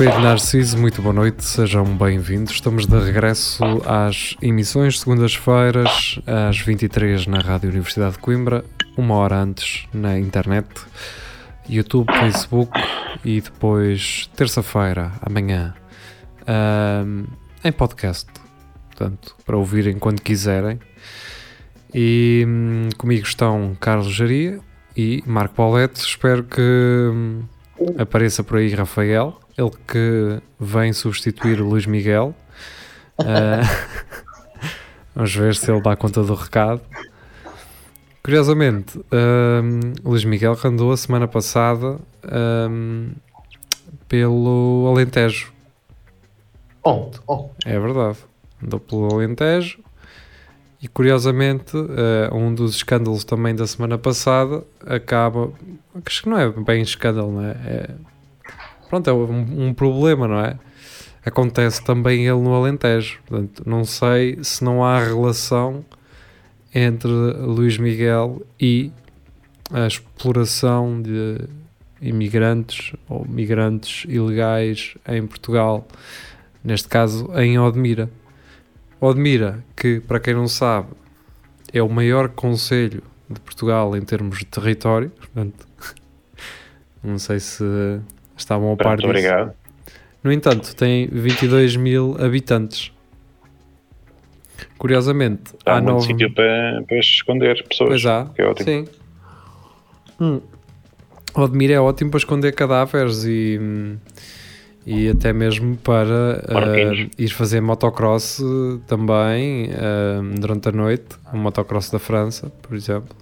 Espelho Narciso, muito boa noite, sejam bem-vindos. Estamos de regresso às emissões, segundas-feiras, às 23 na Rádio Universidade de Coimbra, uma hora antes na internet, YouTube, Facebook e depois, terça-feira, amanhã, ahm, em podcast. Portanto, para ouvirem quando quiserem. E hum, comigo estão Carlos Jaria e Marco Paulette. Espero que hum, apareça por aí Rafael, ele que vem substituir o Luís Miguel. Ah, vamos ver se ele dá conta do recado. Curiosamente, hum, o Luís Miguel andou a semana passada hum, pelo Alentejo. Oh, oh. É verdade. Andou pelo Alentejo. E curiosamente, eh, um dos escândalos também da semana passada acaba. Acho que não é bem escândalo, não é? É- pronto, é um, um problema, não é? Acontece também ele no Alentejo. Portanto, não sei se não há relação entre Luís Miguel e a exploração de imigrantes ou migrantes ilegais em Portugal, neste caso em Odmira. Odmira, que para quem não sabe é o maior conselho de Portugal em termos de território, portanto, não sei se estavam a par disso. obrigado. No entanto, tem 22 mil habitantes. Curiosamente, Há há muito nove... sítio para, para esconder pessoas. Pois há, que é ótimo. sim. Hum. Odmira é ótimo para esconder cadáveres e, e até mesmo para ah, ir fazer motocross eh, também ah, durante a noite, um motocross da França, por exemplo.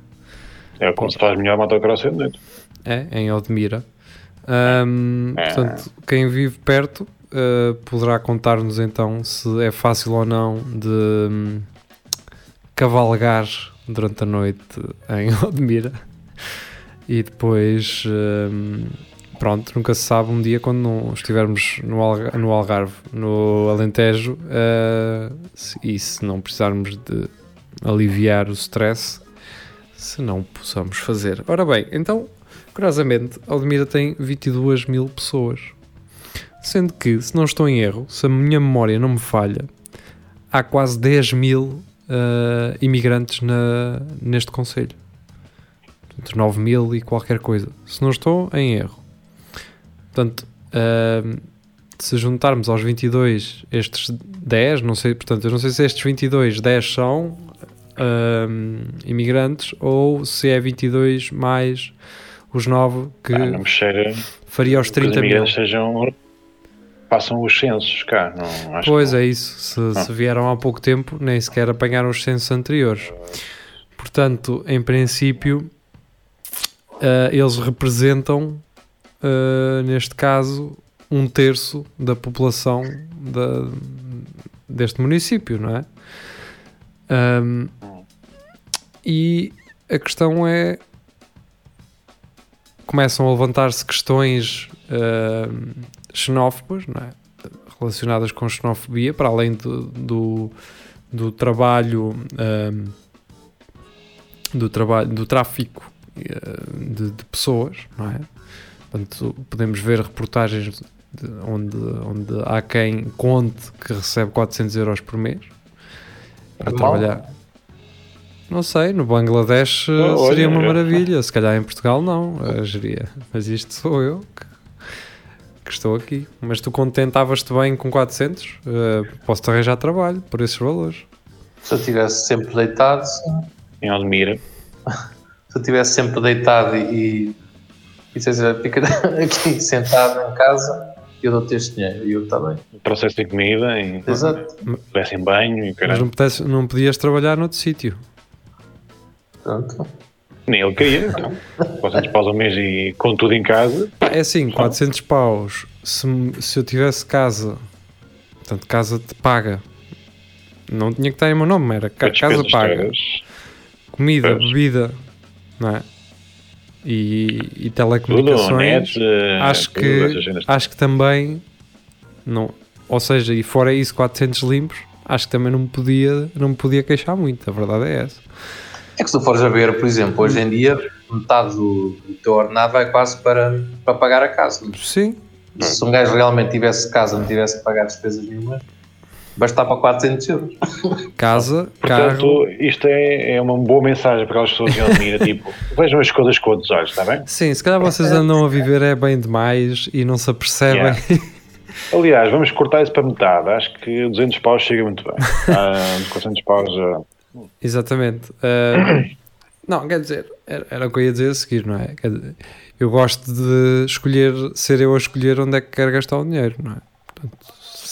É como se faz melhor motocross à noite. É, em Odmira. Ahm, É. Portanto, quem vive perto ah, poderá contar-nos então se é fácil ou não de hum, cavalgar durante a noite em Odmira. E depois, hum, pronto, nunca se sabe um dia quando não estivermos no, Alga- no Algarve, no Alentejo, ah, se- e se não precisarmos de aliviar o stress, se não possamos fazer. Ora bem, então Curiosamente, Aldemira tem 22 mil pessoas. Sendo que, se não estou em erro, se a minha memória não me falha, há quase 10 mil ah, imigrantes na, neste Conselho. Entre 9 mil e qualquer coisa. Se não estou em erro. Portanto, ah, se juntarmos aos 22 estes 10, não sei, portanto, eu não sei se estes 22, 10 são ah, imigrantes ou se é 22 mais os 9 que Ah, não cheira faria aos que os 30 mil. sejam. Passam os censos cá. Não, acho Pois que é isso, se, se vieram há pouco tempo, nem sequer apanharam os censos anteriores. Portanto, em princípio, ah, eles representam, ah, neste caso, um terço da população da- deste município, não é? Ahm, e a questão é. Começam a levantar-se questões ahm, xenófobas, não é? relacionadas com xenofobia, para além do, do, do trabalho do trabalho do tráfico eh, de, de pessoas, não é? Portanto, podemos ver reportagens de- onde, onde há quem conte que recebe 400 euros por mês para Normal. trabalhar. Não sei, no Bangladesh olha, seria uma é. maravilha, se calhar em Portugal não, geria. Mas isto sou eu que, que estou aqui. Mas tu contentavas-te bem com 400? Eh, Posso-te arranjar trabalho por esses valores. Se eu estivesse sempre deitado, em Aldemira. se eu estivesse sempre deitado e, e se eu fica aqui sentado em casa, eu dou-te este dinheiro e eu também. Processo de comida, e Exato. dessem banho e Mas caralho. não, pudesse- não podias trabalhar noutro sítio. Pronto. Nem ele queria, então. 400 paus ao mês e com tudo em casa. É assim, 400 paus. Se, se eu tivesse casa, portanto, casa te paga, não tinha que estar em meu nome, era ca- casa paga. caras. Comida, Pois. bebida, não é? E, e Tudo, telecomunicações. net, eh, acho tudo, que acho que também não ou seja e fora isso 400 limpos acho que também não me podia não me podia queixar muito a verdade é essa É que se tu fores a ver, por exemplo, hoje em dia, metade do, do teu ordenado vai quase para, para pagar a casa. sim Se um gajo realmente tivesse casa, não tivesse que pagar despesas nenhumas, bastava 400 euros. casa Portanto, carro isto é, é uma boa mensagem para aquelas pessoas que admiram, tipo, vejam as coisas com outros olhos, está bem? sim se calhar vocês andam a viver é bem demais e não se apercebem Aliás, vamos cortar isso para metade. Acho que 200 paus chega muito bem. Ah, 400 paus já. Exatamente. Uh, não, quer dizer, era, era o que eu ia dizer a seguir, não é? Quer dizer, eu gosto de escolher, ser eu a escolher onde é que quero gastar o dinheiro, não é? Portanto,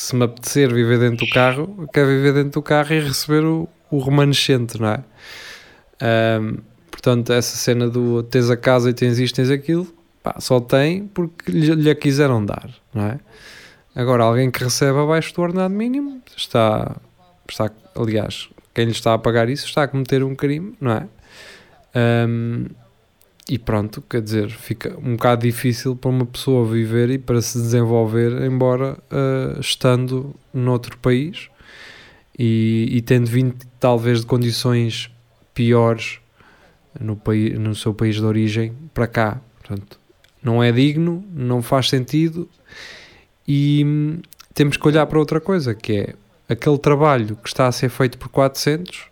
se me apetecer viver dentro do carro, quero viver dentro do carro e receber o, o remanescente, não é? Um, portanto, essa cena do tens a casa e tens isto, tens aquilo, pá, só tem porque lhe, lhe a quiseram dar, não é? Agora, alguém que recebe abaixo do ordenado mínimo está, está aliás, quem lhe está a pagar isso está a cometer um crime, não é? Um, e pronto, quer dizer, fica um bocado difícil para uma pessoa viver e para se desenvolver, embora uh, estando noutro país e, e tendo vindo talvez de condições piores no, no seu país de origem para cá. Portanto, não é digno, não faz sentido e hum, temos que olhar para outra coisa, que é aquele trabalho que está a ser feito por 400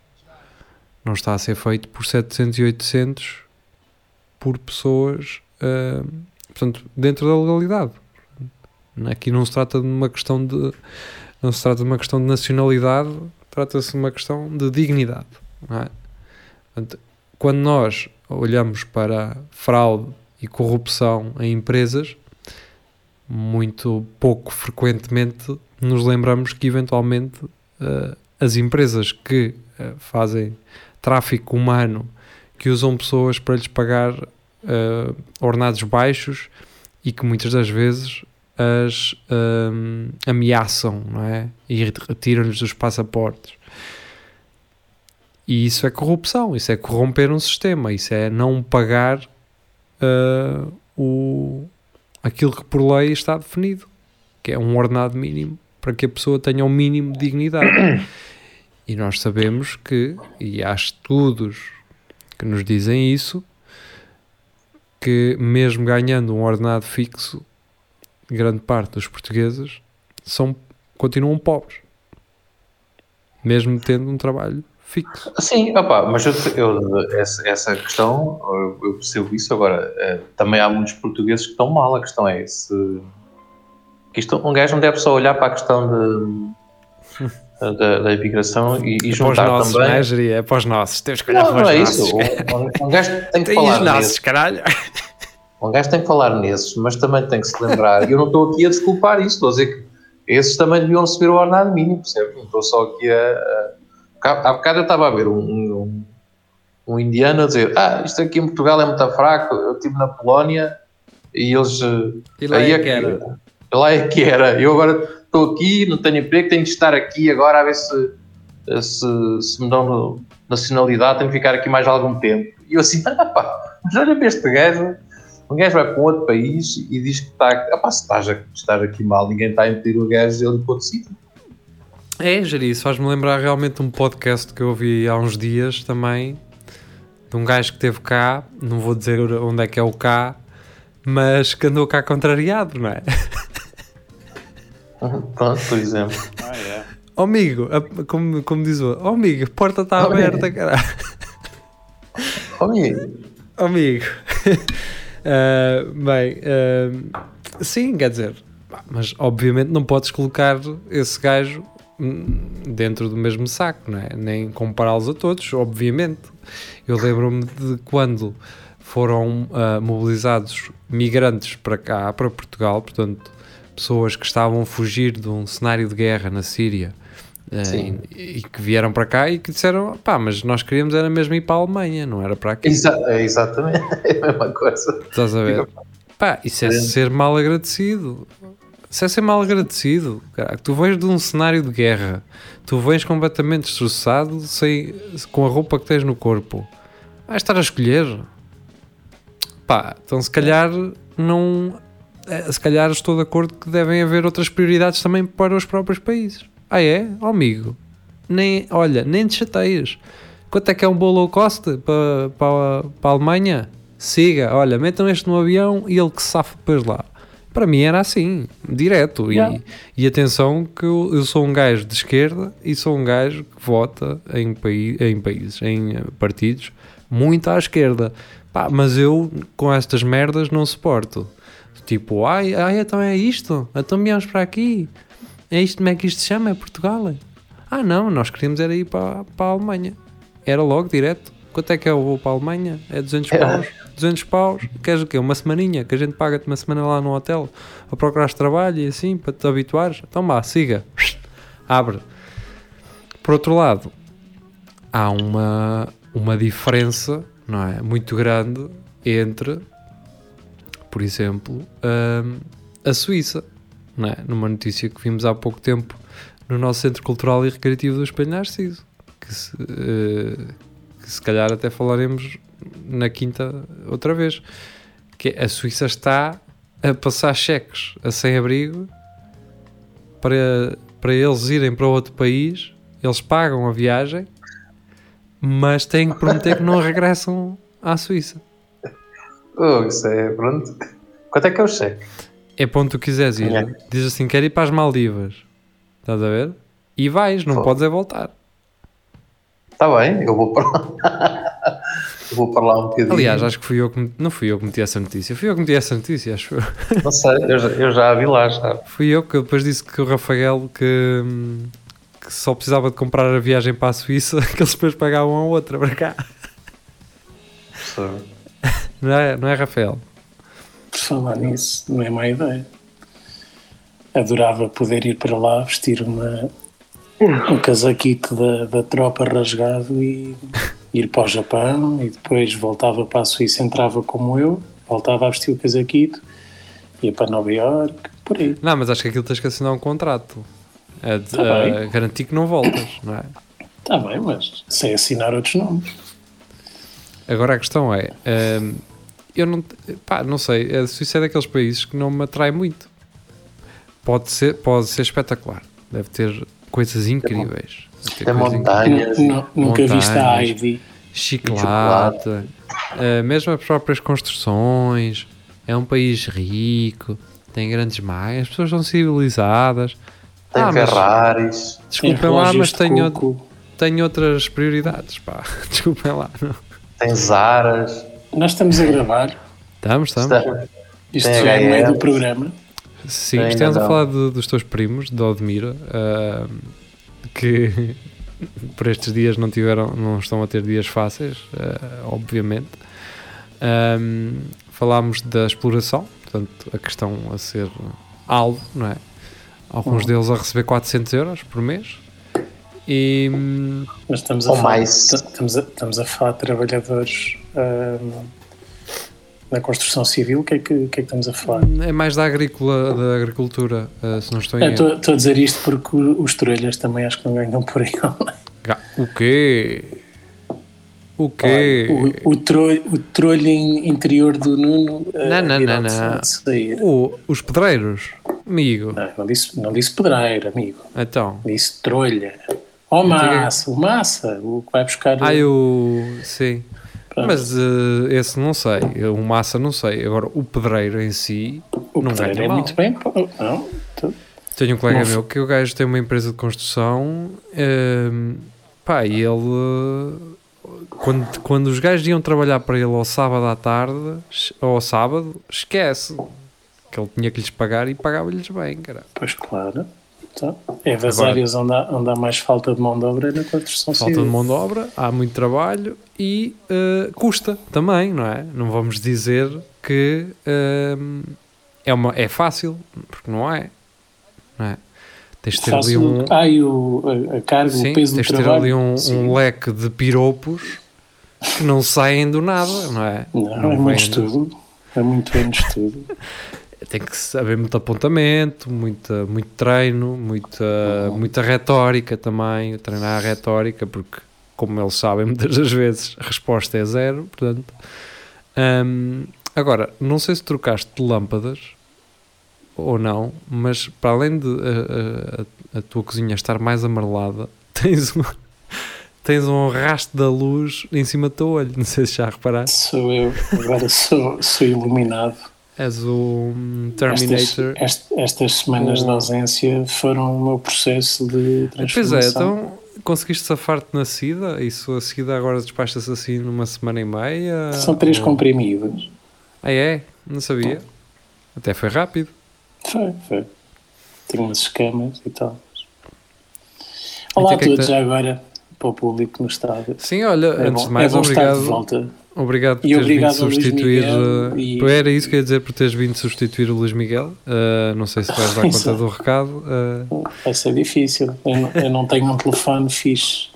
não está a ser feito por 700 e 800 por pessoas uh, portanto, dentro da legalidade aqui não se trata de uma questão de não se trata de uma questão de nacionalidade trata-se de uma questão de dignidade é? portanto, quando nós olhamos para fraude e corrupção em empresas muito pouco frequentemente nos lembramos que eventualmente uh, as empresas que uh, fazem tráfico humano, que usam pessoas para lhes pagar uh, ordenados baixos e que muitas das vezes as um, ameaçam não é? e retiram-lhes os passaportes. E isso é corrupção, isso é corromper um sistema, isso é não pagar o, aquilo que por lei está definido, que é um ordenado mínimo para que a pessoa tenha um mínimo de dignidade. E nós sabemos que, e há estudos que nos dizem isso, que mesmo ganhando um ordenado fixo, grande parte dos portugueses são, continuam pobres, mesmo tendo um trabalho fixo. Sim, opa, mas eu, eu, essa, essa questão, eu, percebo isso. Agora, eh, também há muitos portugueses que estão mal. A questão é se. Isto, um gajo não deve só olhar para a questão de, da, da imigração e, e É juntar para os nossos, também. não é, Jeri? É para os nossos. Temos que olhar Não, para não os é nossos. isso. Um, um gajo tem que Tem falar os nossos, nesses. caralho. Um gajo tem que falar nesses, mas também tem que se lembrar. E eu não estou aqui a desculpar isso, estou a dizer que esses também deviam receber o ordenado mínimo, percebe? Não estou só aqui a. a há bocado eu estava a ver um, um, um indiano a dizer: Ah, isto aqui em Portugal é muito fraco. Eu estive na Polónia e eles. eh, E lá aí é que era. Lá é que era. Eu agora estou aqui, não tenho emprego, tenho de estar aqui agora a ver se, se, se me dão nacionalidade, tenho de ficar aqui mais algum tempo. E eu assim, ah pá, mas olha para este gajo, um gajo vai para um outro país e diz que está, ah pá, se estás a estar aqui mal, ninguém está a impedir o gajo de ele ir para outro sítio. É, Jeri, isso faz-me lembrar realmente um podcast que eu ouvi há uns dias também, de um gajo que esteve cá, não vou dizer onde é que é o cá, mas que andou cá contrariado, não é? Pronto, por exemplo. Ah, é. Ó amigo, como, como diz o ó amigo, a porta está Ó, aberta, amigo. caralho. Oh, amigo, Ó, amigo. Ah, bem, ah, sim, quer dizer, mas obviamente não podes colocar esse gajo hum, dentro do mesmo saco, não é? Nem compará-los a todos, obviamente. Eu lembro-me de quando foram ah, mobilizados migrantes para cá, para Portugal, portanto, pessoas que estavam a fugir de um cenário de guerra na Síria. Sim. e, e que vieram para cá e que disseram, pá, mas nós queríamos era mesmo ir para a Alemanha, não era para aqui. Exa é exatamente é a mesma coisa. Estás a ver? Pá, isso é Sim. ser mal agradecido. Isso é ser mal agradecido. Caraca, tu vens de um cenário de guerra, tu vens completamente destroçado, sem, com a roupa que tens no corpo. Vais estar a escolher. Pá, então se calhar não. Eh, Se calhar estou de acordo que devem haver outras prioridades também para os próprios países. Ah, é? Oh, amigo, nem, olha, nem te chateias. Quanto é que é um bolo low cost para, para, para a Alemanha? Siga, olha, metam este no avião e ele que se safa depois lá. Para mim era assim, direto. E- Yeah. E, atenção que eu, eu sou um gajo de esquerda e sou um gajo que vota em, paí em países, em eh, partidos, muito à esquerda. Pá, mas eu com estas merdas não suporto. Tipo, ai, ai, então é isto? Então viemos para aqui. É isto, como é que isto se chama? É Portugal? é? Ah não, nós queríamos era ir para, para a Alemanha. Era logo, direto. Quanto é que é o voo para a Alemanha? É 200 paus. 200 paus. Queres o quê? Uma semaninha? Que a gente paga-te uma semana lá no hotel a procurar trabalho e assim, para te habituares. Então vá, siga. Abre. Por outro lado, há uma, uma diferença, não é? Muito grande entre, por exemplo, hum, a Suíça, é? Numa notícia que vimos há pouco tempo no nosso Centro Cultural e Recreativo do Espelho Narciso, que se, eh, que se calhar até falaremos na quinta outra vez, que é, a Suíça está a passar cheques a sem-abrigo para, para eles irem para outro país, eles pagam a viagem, mas têm que prometer que não regressam à Suíça. Oh, isso é, pronto. Quanto é que é o cheque? É para onde tu quiseres ir. É. Diz assim, quero ir para as Maldivas. Estás a ver? E vais, não Pô. podes é voltar. Está Tá bem, eu vou para lá. eu vou para lá um bocadinho. Aliás, acho que fui eu que não fui eu que meti essa notícia, fui eu que meti essa notícia, acho eu. Não sei, eu já, eu já a vi lá, já. Fui eu que depois disse que o Rafael que, que só precisava de comprar a viagem para a Suíça, que eles depois pagavam a outra para cá. Sabe? Não é, não é Rafael? Por falar nisso, não é má ideia. Adorava poder ir para lá vestir uma, um casaquito da, da tropa rasgado e ir para o Japão e depois voltava para a Suíça, entrava como eu, voltava a vestir o casaquito, ia para Nova Iorque, por aí. Não, mas acho que aquilo tens que assinar um contrato. A, de- Tá a bem. garantir que não voltas, não é? Está bem, mas sei assinar outros nomes. Agora a questão é, hum, eu não, pá, não sei, a Suíça é daqueles países que não me atrai muito. Pode ser, pode ser espetacular, deve ter coisas incríveis. Tem montanhas. Nu- nu- nunca viste a montanhas. Heidi. chocolate, uh, mesmo as próprias construções, é um país rico, tem grandes maias, as pessoas são civilizadas. Tem Ah, Ferraris. desculpem tem lá, mas tenho, tenho outras prioridades, pá. Desculpem lá. Não. Tem Zaras. Nós estamos a gravar, Estamos, estamos. Está- isto Tem já é no meio do programa. Sim, Tem estamos a razão. falar de- dos teus primos, de Odmira, ah, que por estes dias não tiveram, não estão a ter dias fáceis, ah, obviamente. Ahm, falámos da exploração, portanto, a questão a ser alvo, não é? Alguns Uhum. deles a receber 400 euros por mês. E hum, Mas estamos a, falar, mais. estamos, a, estamos a falar de trabalhadores ahm, na construção civil. O que, é que, o que é que estamos a falar? é mais da, agrícola, da agricultura, ah, se não estou em. Estou a dizer isto porque os trolhas também acho que não ganham por aí. O quê? O quê? O, o, trolho, o trolho in- interior do Nuno. ah, Não, não, não, não. O- os pedreiros, amigo. Não, não, disse, não disse pedreiro, amigo. Então. Disse trolha. Ó massa, o massa, o que vai buscar. Ah, eu. Sim. Pronto. Mas eh, esse não sei. O massa não sei. Agora, o pedreiro em si. o não pedreiro é mal. muito bem. pô, Não, tu- Tenho um colega Não meu que o gajo tem uma empresa de construção. ehm, pá, e ele. eh, Quando, quando os gajos iam trabalhar para ele ao sábado à tarde, ou ao sábado, esquece. Que ele tinha que lhes pagar e pagava-lhes bem, cara. Pois claro. Então, é das Agora- áreas onde há, onde há mais falta de mão de obra é na construção Falta de civil. mão de obra, há muito trabalho e eh, custa também, não é? Não vamos dizer que ehm, é, uma, é fácil, porque não é. Não é? Tens de ter ali Fácil, um, ah, e o, a, a carga, sim, o peso do tens de ter trabalho. ali um, um leque de piropos que não saem do nada, não é? Não, é vêm- muito estudo. É muito bem de estudo. Tem que haver muito apontamento, muita, muito treino, muita, muita retórica também, treinar a retórica, porque, como eles sabem, muitas das vezes a resposta é zero, portanto. hum, Agora, não sei se trocaste de lâmpadas ou não, mas para além de a, a- a tua cozinha estar mais amarelada, tens um, tens um rastro da luz em cima do teu olho. Não sei se já reparaste. Sou eu, agora sou, sou iluminado. És o hum, Estas, Terminator. est- estas semanas de ausência foram o meu processo de Pois transformação. é, então conseguiste safar-te na SIDA? Isso a SIDA agora despacha-se assim numa semana e meia? São três Ou- comprimidos. Ah, é? Não sabia. Até foi rápido. Foi, foi. Tenho umas escamas e tal. Olá Então, o a que é que todos, já agora, para o público no estádio. Sim, olha, É antes bom, de mais, é obrigado. Obrigado por E teres vindo substituir. Eh, e- Era isso que eu ia dizer por teres vindo substituir o Luís Miguel. Eh, não sei se vais dar conta do recado. eh, Vai ser difícil. Eu não, eu não tenho um telefone fixe.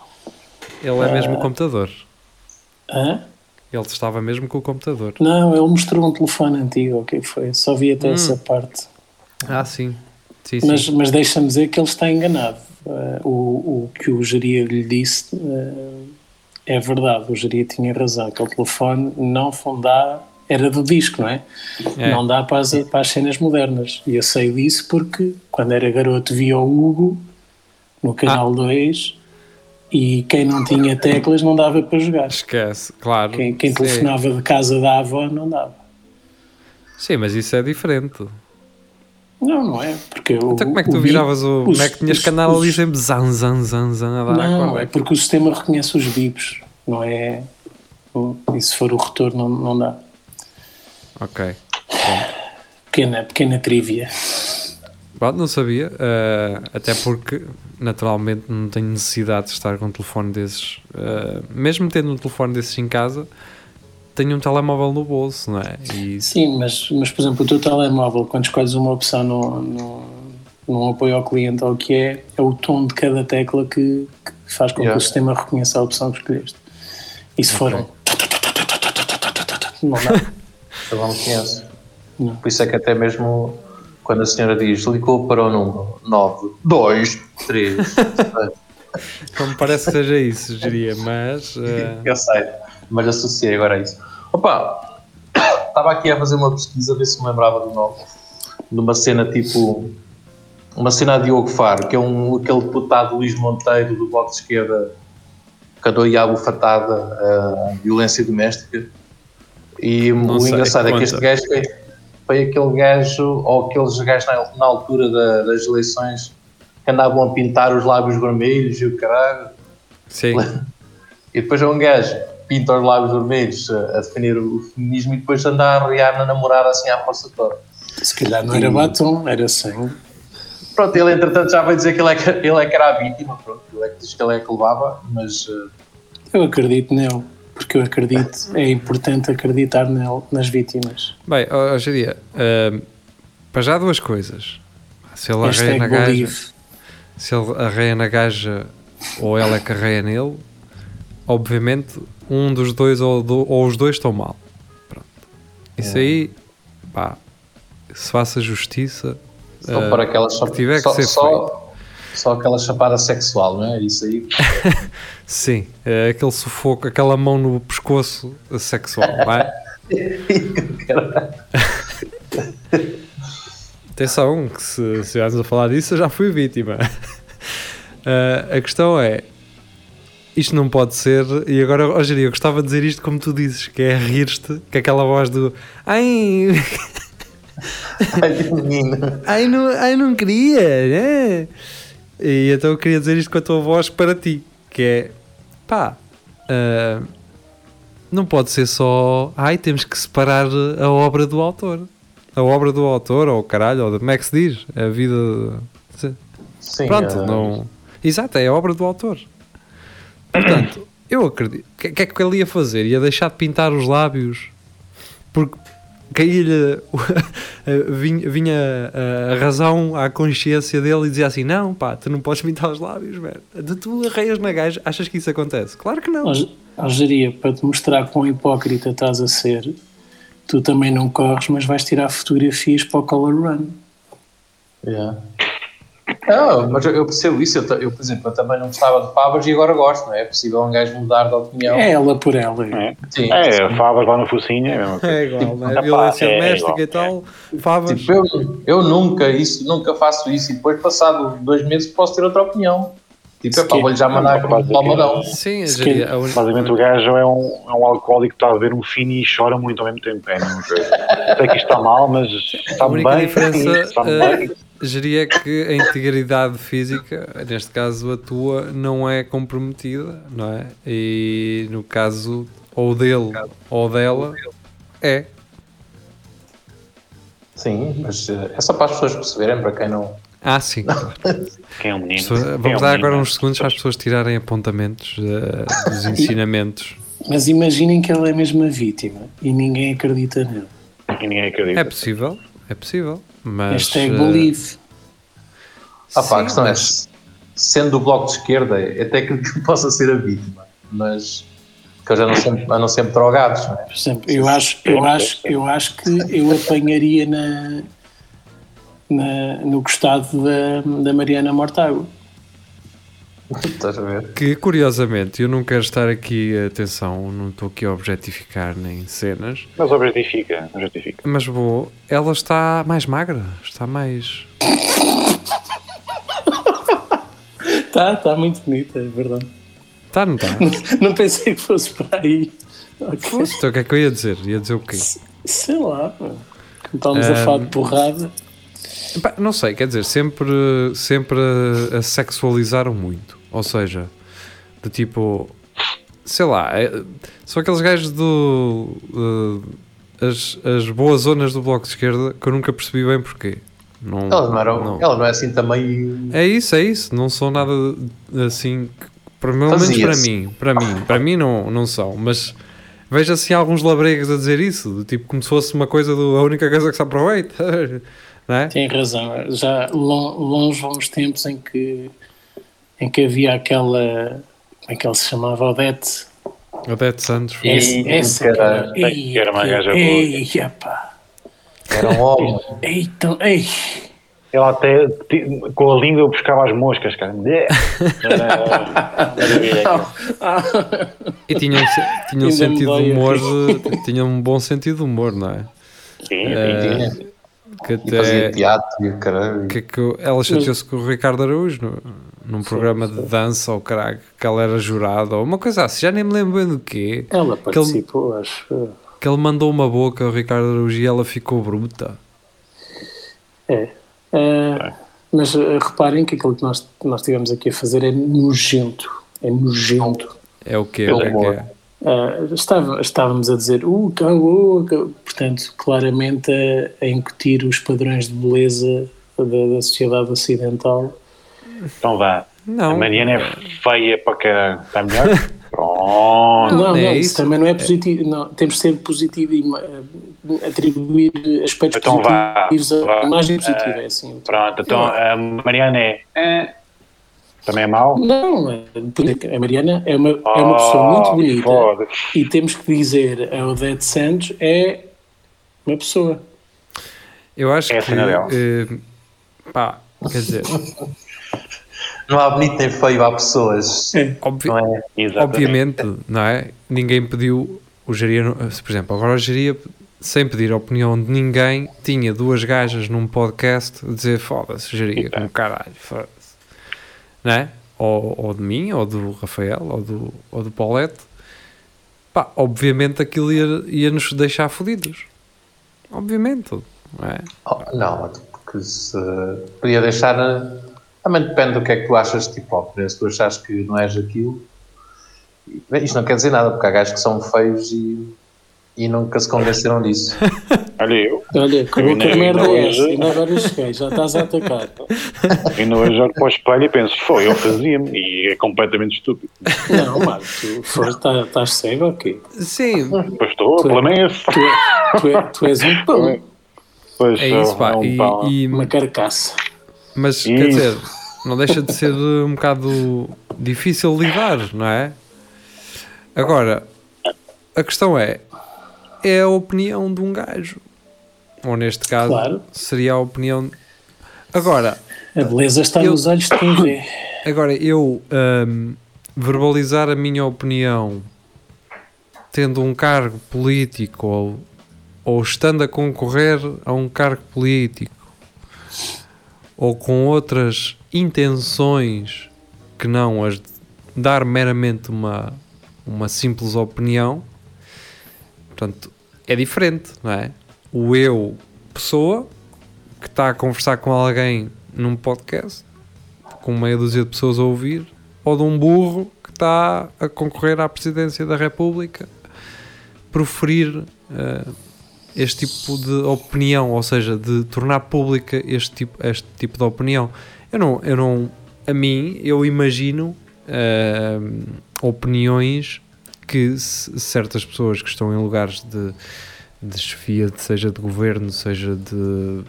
ele é mesmo o computador. Hã? Ele estava mesmo com o computador. Não, ele mostrou um telefone antigo, o que foi? Só vi até Hum. essa parte. Ah, sim. Sim, sim. Mas, mas deixa-me dizer que ele está enganado. Eh, o, o que o geria lhe disse é verdade. O geria tinha razão. Aquele telefone não dá. Era do disco, não é? É. Não dá para as, para as cenas modernas. E eu sei disso porque quando era garoto via o Hugo no canal 2 e quem não tinha teclas não dava para jogar. Esquece, claro. Quem, quem telefonava de casa da avó não dava. Sim, mas isso é diferente. Não, não é. Porque o, Então como é que tu o viravas o. os- Como é que tinhas os- canal ali sempre zan, zan, zan, zan a dar Não, corda? é porque o sistema reconhece os bips, não é? E se for o retorno, não, não dá. Ok. Pequena, pequena trivia. Bom, não sabia, eh, até porque naturalmente não tenho necessidade de estar com um telefone desses. eh, mesmo tendo um telefone desses em casa, tenho um telemóvel no bolso, não é? E Sim, mas, mas por exemplo, o teu telemóvel, quando escolhes uma opção no, no, num apoio ao cliente ou o que é, é o tom de cada tecla que, que faz com Yeah. que o sistema reconheça a opção que escolheste. E se for um. Não dá. Eu não conheço. Não. Por isso é que até mesmo quando a senhora diz ligou para o número 9, 2, 3, não me parece que seja isso, diria, mas. eh, eu sei, mas associei agora a isso. Opa, estava aqui a fazer uma pesquisa a ver se me lembrava do nome de uma cena tipo uma cena a Diogo Faro, que é um, aquele deputado Luís Monteiro do Bloco de Esquerda que andou aí à bufatada a violência doméstica. E Não o sei, engraçado é que este gajo foi, foi aquele gajo, ou aqueles gajos na, na altura da- das eleições que andavam a pintar os lábios vermelhos e o caralho. sim, E depois é um gajo pinta os lábios vermelhos a, defender o feminismo e depois anda a arriar na namorada assim à força toda. Se calhar não era batom, era sangue. Pronto, ele entretanto já vai dizer que ele é que, ele é que era a vítima, pronto, ele é que diz que ele é que levava, mas eh, Eu acredito nele, porque eu acredito, é importante acreditar nele, nas vítimas. Bem, ó, ó, Jeria, eh, para já duas coisas. Se ele arreia na gaja, se ele arreia na gaja ou ela é que arreia nele, obviamente um dos dois ou, do- ou os dois estão mal. Pronto. Isso aí, pá, se faça justiça. só eh, para aquela chapa- que tiver que só, ser só, só aquela chapada sexual, não é? Isso aí. Sim, é aquele sufoco, aquela mão no pescoço sexual, vai? Atenção, que se estivermos a falar disso, eu já fui vítima. Ah, a questão é: isto não pode ser. E agora, hoje eu gostava de dizer isto como tu dizes, que é rir-te, que é aquela voz do ai, Ai, menino. ai, não, ai, não queria, né? E então eu queria dizer isto com a tua voz para ti, que é pá, ah, não pode ser só ai, temos que separar a obra do autor. A obra do autor, ou caralho, ou de- como é que se diz? A vida. Sim, Pronto, eh, não. Exato, é a obra do autor. Portanto, eu acredito. O que, que é que ele ia fazer? Ia deixar de pintar os lábios porque caía-lhe. vinha, vinha a, a razão à consciência dele e dizia assim: Não, pá, tu não podes pintar os lábios, velho. De tu arreias na gaja, achas que isso acontece? Claro que não. Algeria, para te mostrar quão hipócrita estás a ser, tu também não corres, mas vais tirar fotografias para o Color Run. yeah. Não, mas eu- percebo isso. Eu, eu, por exemplo, eu também não gostava de favas e agora gosto, não é? É possível um gajo mudar de opinião. É ela por ela. É, Sim. é favas lá no focinho, é. É igual, não é? Epá, Violência é doméstica igual, e tal, favas. Tipo, eu, eu nunca, isso, nunca faço isso e depois, passado dois meses, posso ter outra opinião. Tipo, epá, que- vou-lhe já mandar Não, com não, um palmadão. Sim, que- a uni- Basicamente o gajo é um, é um alcoólico que está a ver um fino e chora muito ao mesmo tempo. É a mesma coisa. Sei que isto está mal, mas a está única bem. diferença está eh, bem. Diria que a integridade física, neste caso a tua, não é comprometida, não é? E no caso ou dele ou dela, é. Sim, mas eh, é só para as pessoas perceberem, para quem não. Ah, sim. claro. Quem é um menino? Pessoa- é Vamos um dar menino? agora uns segundos para as pessoas tirarem apontamentos eh, dos ensinamentos. Mas imaginem que ela é mesmo a vítima e ninguém acredita nele. E ninguém acredita. É possível, é possível. Mas. Hashtag eh, believe. Ah, pá, a questão mas- é, sendo do bloco de esquerda, até que que possa ser a vítima, mas que eles andam sempre, andam sempre drogados, não é? Por exemplo, eu acho, eu acho, eu acho que eu apanharia na, na- no gostado da, da Mariana Mortágua. Estás a ver? Que curiosamente, eu não quero estar aqui, atenção, não estou aqui a objetificar nem cenas, Mas objetifica, objetifica. mas vou. Ela está mais magra, está mais. Tá, tá muito bonita, é verdade. Está, não está? Não pensei que fosse para aí. Ok. Então o que é que eu ia dizer? Ia dizer o quê? Sei lá, estamos a falar de porrada. Não sei, quer dizer, sempre, sempre a, a sexualizaram muito. Ou seja, de tipo, sei lá, é- são aqueles gajos do. as, as boas zonas do bloco de esquerda que eu nunca percebi bem porquê. Não, Ela não, era, não. ela não é assim também. É isso, é isso. Não são nada assim. que- Pelo menos para mim. Para mim, para mim não, não são. Mas vejo assim alguns labregos a dizer isso. do Tipo como se fosse uma coisa do, a única coisa que se aproveita. Não é? Tem razão. Já lon- longe vão os tempos em que, em que havia aquela. Como é que ele se chamava? Odete. Odete Santos. E- Essa, essa caralho, cara. que era uma Ei, gaja boa. Ei, epá. Era um homem. Ei, então, ei. Ela até com a língua buscava as moscas, cara. Era- era- E tinha, um tinha um sentido de humor. tinha um bom sentido de humor, não é? Sim, Eh, sim. Que E fazia até. teatro e caralho. Que, que ela chateou-se com o Ricardo Araújo no, num programa de dança ou caralho, que ela era jurada ou uma coisa assim, já nem me lembro bem do quê. Ela participou, acho. Que ele mandou uma boca ao Ricardo Araújo e ela ficou bruta. É. Eh, mas eh, reparem que aquilo que nós, nós estivemos aqui a fazer é nojento. É nojento. É o quê? É O que é que humor. é? Ah, estava- estávamos a dizer, uh, cagou, cagou." portanto, claramente a, a incutir os padrões de beleza da, da sociedade ocidental. Então vá. Não. A Mariana é feia para caralho. Está melhor? Pronto. Não, é não, isso. isso também não é positivo. Não, temos de ser positivo e ma- atribuir aspectos Então vá, positivos vá. à imagem positiva. É assim. Pronto, então a Mariana é. é, Também é mau? Não, é- a Mariana é uma, é Oh, uma pessoa muito bonita e temos que dizer a Odete Santos é uma pessoa. Eu acho É a que. cena dela. eh, pá, quer dizer, Não há bonito nem feio, há pessoas. obvi- Não é? Obviamente, não é? Ninguém pediu. O Geria, por exemplo, agora o Geria, sem pedir a opinião de ninguém, tinha duas gajas num podcast a dizer foda-se, Geria, como caralho, foda-se. Não é? Ou, ou de mim, ou do Rafael, ou do, ou do Paulette. Pá, obviamente aquilo ia, ia nos deixar fodidos. Obviamente, não é? Oh, não, porque se podia deixar. Também depende do que é que tu achas de tipo ópera. Se tu achas que não és aquilo. Bem, Isto não quer dizer nada, porque há gajos que são feios e, e nunca se convenceram disso. Olha eu. Olha, que Ainda- boca de merda é hoje- essa? Ainda agora cheguei, já estás a atacar. Ainda hoje olho para o espelho e penso, foi, eu fazia-me. E é completamente estúpido. Não, Marco, tu tá- estás cego ou quê? Sim, Pois estou, o problema é esse. Tu, é- tu, é- tu és um pão, Pois é isso, pá. um E, pão. e- uma carcaça. Mas quer Isso. dizer, não deixa de ser um bocado difícil lidar, não é? Agora, a questão é: é a opinião de um gajo. Ou neste caso, Claro. seria a opinião. Agora, A beleza está Eu- nos olhos de quem vê. Agora, eu hum, verbalizar a minha opinião tendo um cargo político ou, ou estando a concorrer a um cargo político ou com outras intenções que não as de dar meramente uma, uma simples opinião, portanto, é diferente, não é? O eu, pessoa, que está a conversar com alguém num podcast, com meia dúzia de pessoas a ouvir, ou de um burro que está a concorrer à presidência da República, proferir eh, este tipo de opinião, ou seja, de tornar pública este tipo, este tipo de opinião. Eu não, eu não, a mim, eu imagino eh, opiniões que certas pessoas que estão em lugares de, de chefia, seja de governo, seja de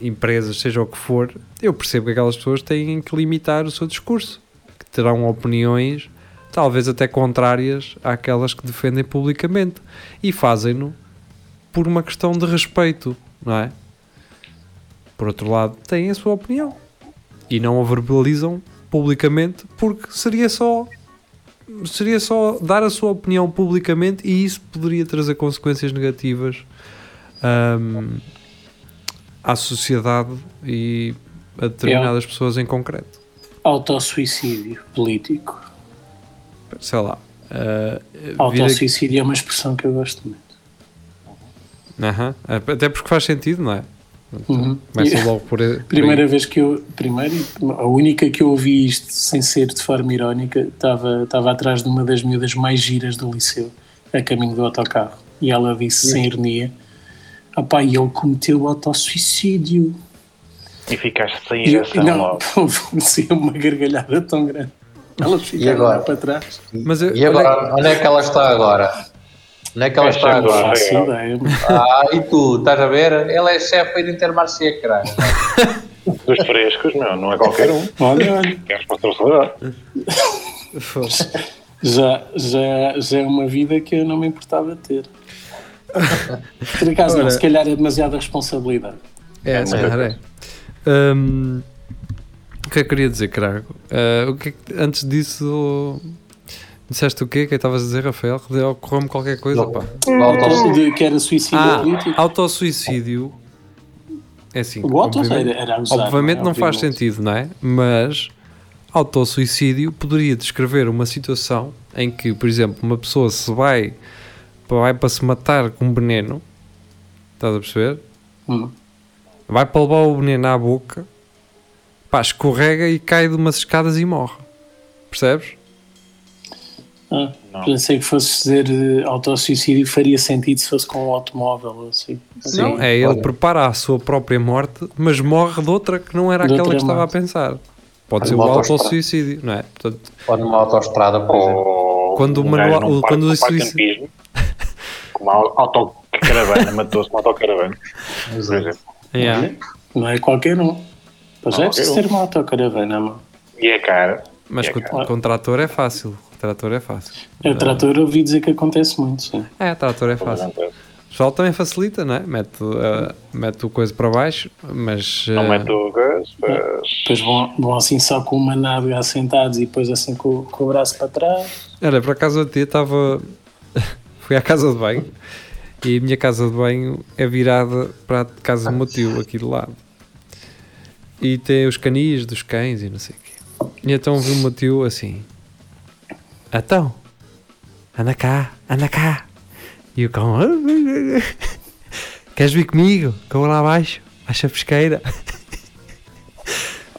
empresas, seja o que for, eu percebo que aquelas pessoas têm que limitar o seu discurso, que terão opiniões talvez até contrárias àquelas que defendem publicamente e fazem-no por uma questão de respeito, não é? Por outro lado, têm a sua opinião e não a verbalizam publicamente porque seria só seria só dar a sua opinião publicamente e isso poderia trazer consequências negativas ahm, à sociedade e a determinadas pessoas em concreto. Autossuicídio político. Sei lá. aqui- Autossuicídio é uma expressão que eu gosto muito. Aham. Até porque faz sentido, não é? Uhum. Começa logo por. por Primeira aí. vez que eu, primeiro, a única que eu ouvi isto sem ser de forma irónica, estava, estava atrás de uma das miúdas mais giras do liceu, a caminho do autocarro. E ela disse sem ironia: Ah pá, e ele cometeu autossuicídio. E ficaste sem ereção não, logo. foi uma gargalhada tão grande. Elas ficaram lá para trás. Mas eu- E agora, onde é que ela está agora? Onde é que ela É está ideia. Ah, e tu, estás a ver? Ela é chefe aí de Intermarché, caralho. Dos frescos, meu, não é qualquer um. Olha, olha, É responsabilidade. Já, já, já é uma vida que eu não me importava de ter. Por acaso, não, se calhar é demasiada responsabilidade. É, se calhar é. Hum, o que é que eu queria dizer, Crago? Ah, o que é que- antes disso, disseste o quê? que estavas a dizer, Rafael? Ocorreu-me qualquer coisa, Não. pá. O auto- De- que era suicídio Ah, político. autossuicídio. É assim. O obviamente- era, era usado, Obviamente não faz Obviamente. sentido, não é? Mas autossuicídio poderia descrever uma situação em que, por exemplo, uma pessoa se vai, vai para se matar com um veneno, estás a perceber? Hum. Vai para levar o veneno à boca, pá, escorrega e cai de umas escadas e morre. Percebes? Ah, pensei que fosse dizer eh, autossuicídio faria sentido se fosse com um automóvel assim. Sim, não, é ele olha. prepara a sua própria morte, mas morre de outra que não era De aquela que estava a morte. pensar. Pode ser o autoestrada. autossuicídio, não é? Portanto, Ou numa autoestrada, por exemplo. Quando o um manual- o- parque- quando o campismo, com uma autocaravana, matou-se uma autocaravana. Por exemplo. yeah. Não é qualquer um. Pois Não, é preciso ter uma autocaravana, mano. E é cara. Mas E é com, com trator é fácil. Trator é fácil. A trator eu ouvi dizer que acontece muito, sim. É, trator é fácil. O pessoal também facilita, não é? Mete, uh, mete o coisa para baixo, mas. Não uh, mete o gás, mas... Depois vão, vão assim só com uma nádega assentados e depois assim com, com o braço para trás. Olha, por acaso eu estava. Fui à casa de banho e a minha casa de banho é virada para a casa do meu tio, aqui do lado. E tem os canis dos cães e não sei o quê. E então vi o meu tio assim: Então, anda cá, anda cá. E o cão: Queres vir comigo? Que eu vou lá abaixo, acha a pesqueira.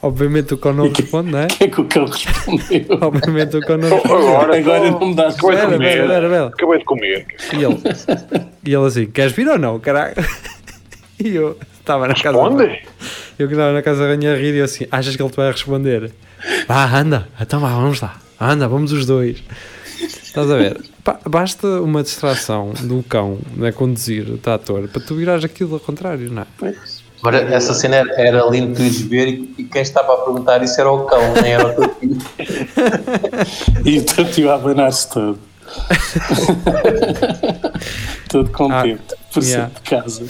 Obviamente o cão não responde, não é? O que é que o cão respondeu? Obviamente o cão não responde. Agora, Agora não me dá Acabei de Espera, comer. espera, espera, espera. Acabei de comer. E ele, e ele assim, queres vir ou não, caralho? E eu estava na casa de banho. Responde. Eu que estava na casa de banho a rir e eu assim, achas que ele te vai responder? Vá, anda, então vá, vamos lá. Anda, vamos os dois. Estás a ver? Basta uma distração do cão a conduzir o trator para tu virares aquilo ao contrário, não é? Pois. Agora, essa cena era, era lindo tu ires ver e, e quem estava a perguntar isso era o cão, nem era o teu filho. E o teu tio a abanar-se todo. todo contente por yeah. ser de casa.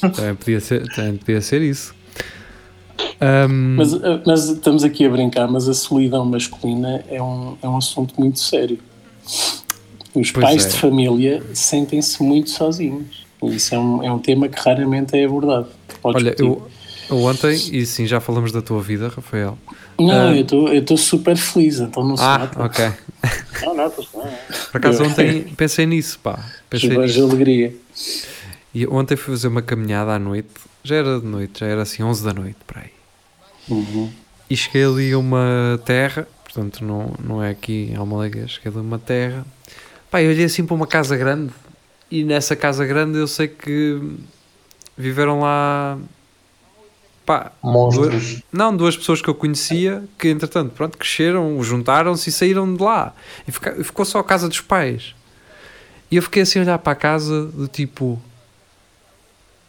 Também podia ser, também podia ser isso. Ahm, Mas, uh, mas estamos aqui a brincar, mas a solidão masculina é um, é um assunto muito sério. Os Pois pais é. de família sentem-se muito sozinhos. Isso é um, é um tema que raramente é abordado. Podes olha, discutir. eu, eu ontem, e sim, já falamos da tua vida, Rafael. Não, Ah. eu estou eu estou super feliz, então não se Ah, nota. ok. Não, não, não, não. Por acaso Eu- ontem pensei nisso, pá. Pensei nisso. alegria. E ontem fui fazer uma caminhada à noite. Já era de noite, já era assim 11 da noite, para aí. Uhum. E cheguei ali a uma terra, portanto não, não é aqui em Almalega, cheguei ali a uma terra. Pá, eu olhei assim para uma casa grande e nessa casa grande eu sei que viveram lá, pá, Monstros. duas, não, duas pessoas que eu conhecia que entretanto, pronto, cresceram, juntaram-se e saíram de lá. E fica- ficou só a casa dos pais. E eu fiquei assim a olhar para a casa do tipo...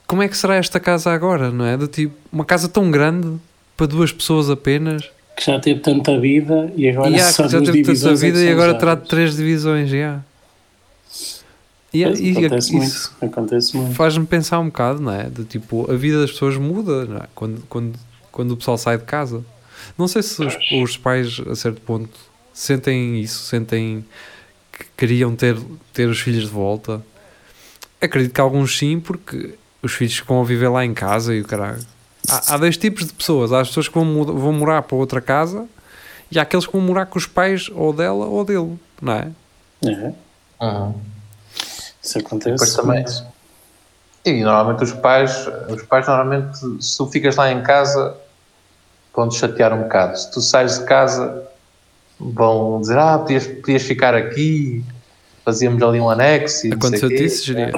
Como é que será esta casa agora, não é? Do tipo, uma casa tão grande para duas pessoas apenas. Que já teve tanta vida e agora E há, só que já teve tanta é vida e agora terá três divisões, já. E, Pois, e acontece isso muito. Acontece muito. faz-me pensar um bocado, não é? De tipo, a vida das pessoas muda, não é? Quando, quando, quando o pessoal sai de casa. Não sei se os, os pais, a certo ponto, sentem isso, sentem que queriam ter, ter os filhos de volta. Acredito que alguns sim, porque os filhos que vão viver lá em casa e o caralho. Há, há dois tipos de pessoas. Há as pessoas que vão, vão morar para outra casa e há aqueles que vão morar com os pais ou dela ou dele, não é? É, Uhum. isso acontece. Depois também. muito. E normalmente os pais, os pais normalmente, se tu ficas lá em casa, vão-te chatear um bocado. Se tu sais de casa, vão dizer, ah, podias, podias ficar aqui, fazíamos ali um anexo e Aconteceu-te isso, geria?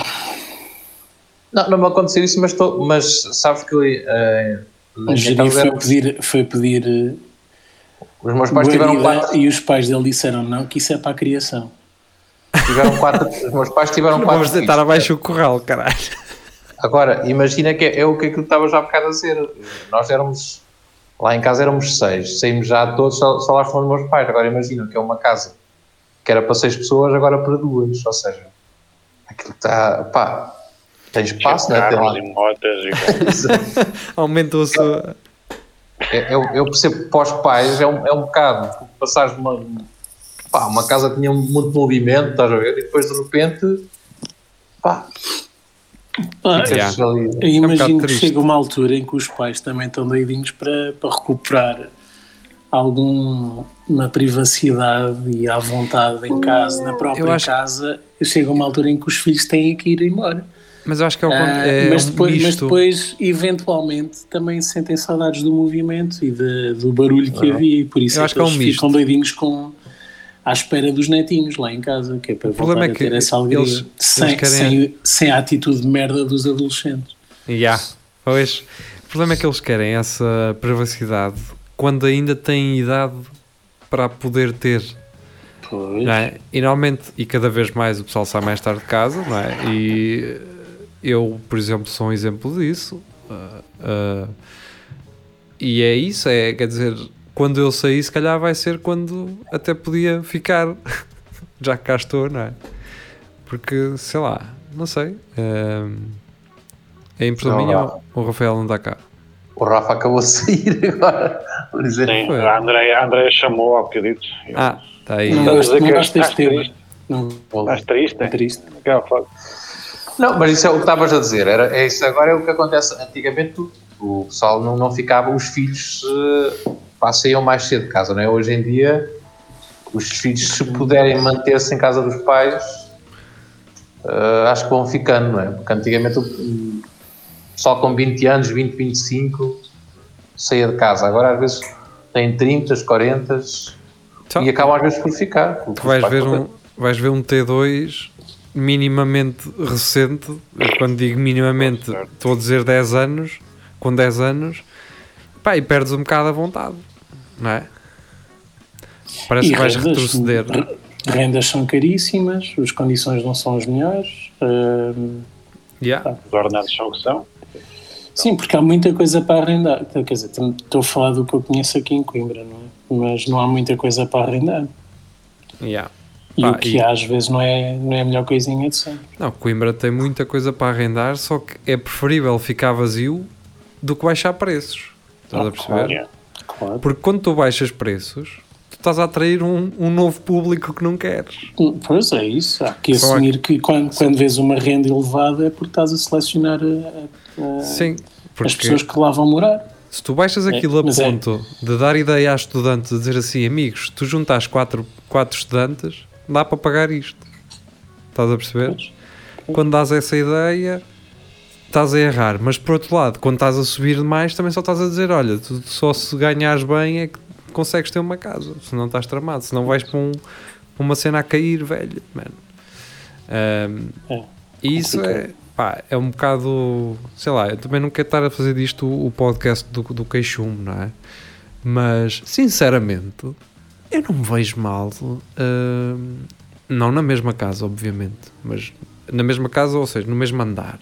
Não, não me aconteceu isso, mas, tô, mas sabes que na O casa foi pedir, foi pedir eh, os meus pais tiveram quatro, e os pais dele disseram não, que isso é para a criação. tiveram quatro, os meus pais tiveram Não quatro vamos deitar abaixo o corral, caralho. Agora, imagina que é, é o que aquilo que estava já há bocado a dizer. Nós éramos, lá em casa éramos seis, saímos já todos, só, só lá foram os meus pais. Agora imagina que é uma casa que era para seis pessoas, agora para duas. Ou seja, aquilo está, pá, tem espaço, né? Tem lá. E motas e coisas. Aumentou-se. a- É- Eu, eu percebo que para os pais é um, é um bocado, passares uma, pá, uma casa que tinha muito movimento, estás a ver? E depois de repente, pá, Ah, Yeah. eu um bocado imagino que chega uma altura em que os pais também estão doidinhos para, para recuperar alguma privacidade e à vontade em casa, na própria Eu acho- casa. Chega uma altura em que os filhos têm que ir embora. Mas acho que é, o, Ah, é mas, um depois, mas depois, eventualmente, também sentem saudades do movimento e de- do barulho que havia, e por isso Eu é acho que que é um ficam doidinhos com, à espera dos netinhos lá em casa, que é para problema voltar é a que ter essa alegria, eles- sem, eles querem- sem, sem a atitude de merda dos adolescentes. Ya, Pois, o problema é que eles querem essa privacidade quando ainda têm idade para a poder ter. Pois. é? E normalmente, e cada vez mais o pessoal sai mais tarde de casa, não é? E eu, por exemplo, sou um exemplo disso. Ah, ah, e é isso, é, quer dizer, quando eu sair, se calhar vai ser quando até podia ficar, já que cá estou, não é? Porque, sei lá, não sei. ah, é impressão Não, minha não. o Rafael não está cá? O Rafa acabou de sair agora, por exemplo. Sim, Foi. a Andréia a Andréia chamou há bocadito. Ah, está aí. Não Estás a gosto, dizer não que gosto deste estás tema. triste? Não, Estás triste? é triste. Aquela foto. Não, mas isso é o que estavas a dizer. Era, é isso agora é o que acontece. Antigamente tu- o pessoal não, não ficava, os filhos uh, saíam mais cedo de casa, não é? Hoje em dia, os filhos, se puderem manter-se em casa dos pais, uh, acho que vão ficando, não é? Porque antigamente o pessoal com 20 anos, 20, 25, saía de casa. Agora às vezes tem 30, 40 Então, e acabam às vezes por ficar. vais ver, não um, vais ver um T2 minimamente recente. Quando digo minimamente, estou a dizer 10 anos. Com 10 anos, pá, e perdes um bocado a vontade, não é? Parece E que vais rendas, retroceder. re- Rendas são caríssimas, as condições não são as melhores. hum, Yeah. Os ordenados são o que são. Sim, porque há muita coisa para arrendar. Quer dizer, estou a falar do que eu conheço aqui em Coimbra, não é? Mas não há muita coisa para arrendar. Yeah. E Pá, o que e- às vezes não é, não é a melhor coisinha de sempre. Não, Coimbra tem muita coisa para arrendar, só que é preferível ficar vazio do que baixar preços. Estás a Ah, perceber? Claro, claro. Porque quando tu baixas preços, tu estás a atrair um, um novo público que não queres. Pois é isso. Há que Só assumir que quando, quando vês uma renda elevada é porque estás a selecionar a- a- a- Sim, as pessoas que lá vão morar. se tu baixas aquilo a mas é. ponto de dar ideia a estudantes, de dizer assim, amigos, tu juntas quatro, quatro estudantes, dá para pagar isto. Estás a perceber? Pois. Quando dás essa ideia, estás a errar. Mas por outro lado, quando estás a subir demais, também só estás a dizer: olha, tu só se ganhares bem é que consegues ter uma casa. Se não estás tramado, se não vais para um- uma cena a cair, velho, mano. Ahm, É, e isso é, pá, é um bocado, sei lá, eu também não quero estar a fazer disto o, o podcast do, do queixume, não é? Mas, sinceramente, eu não me vejo mal, ahm, não na mesma casa, obviamente, mas na mesma casa, ou seja, no mesmo andar,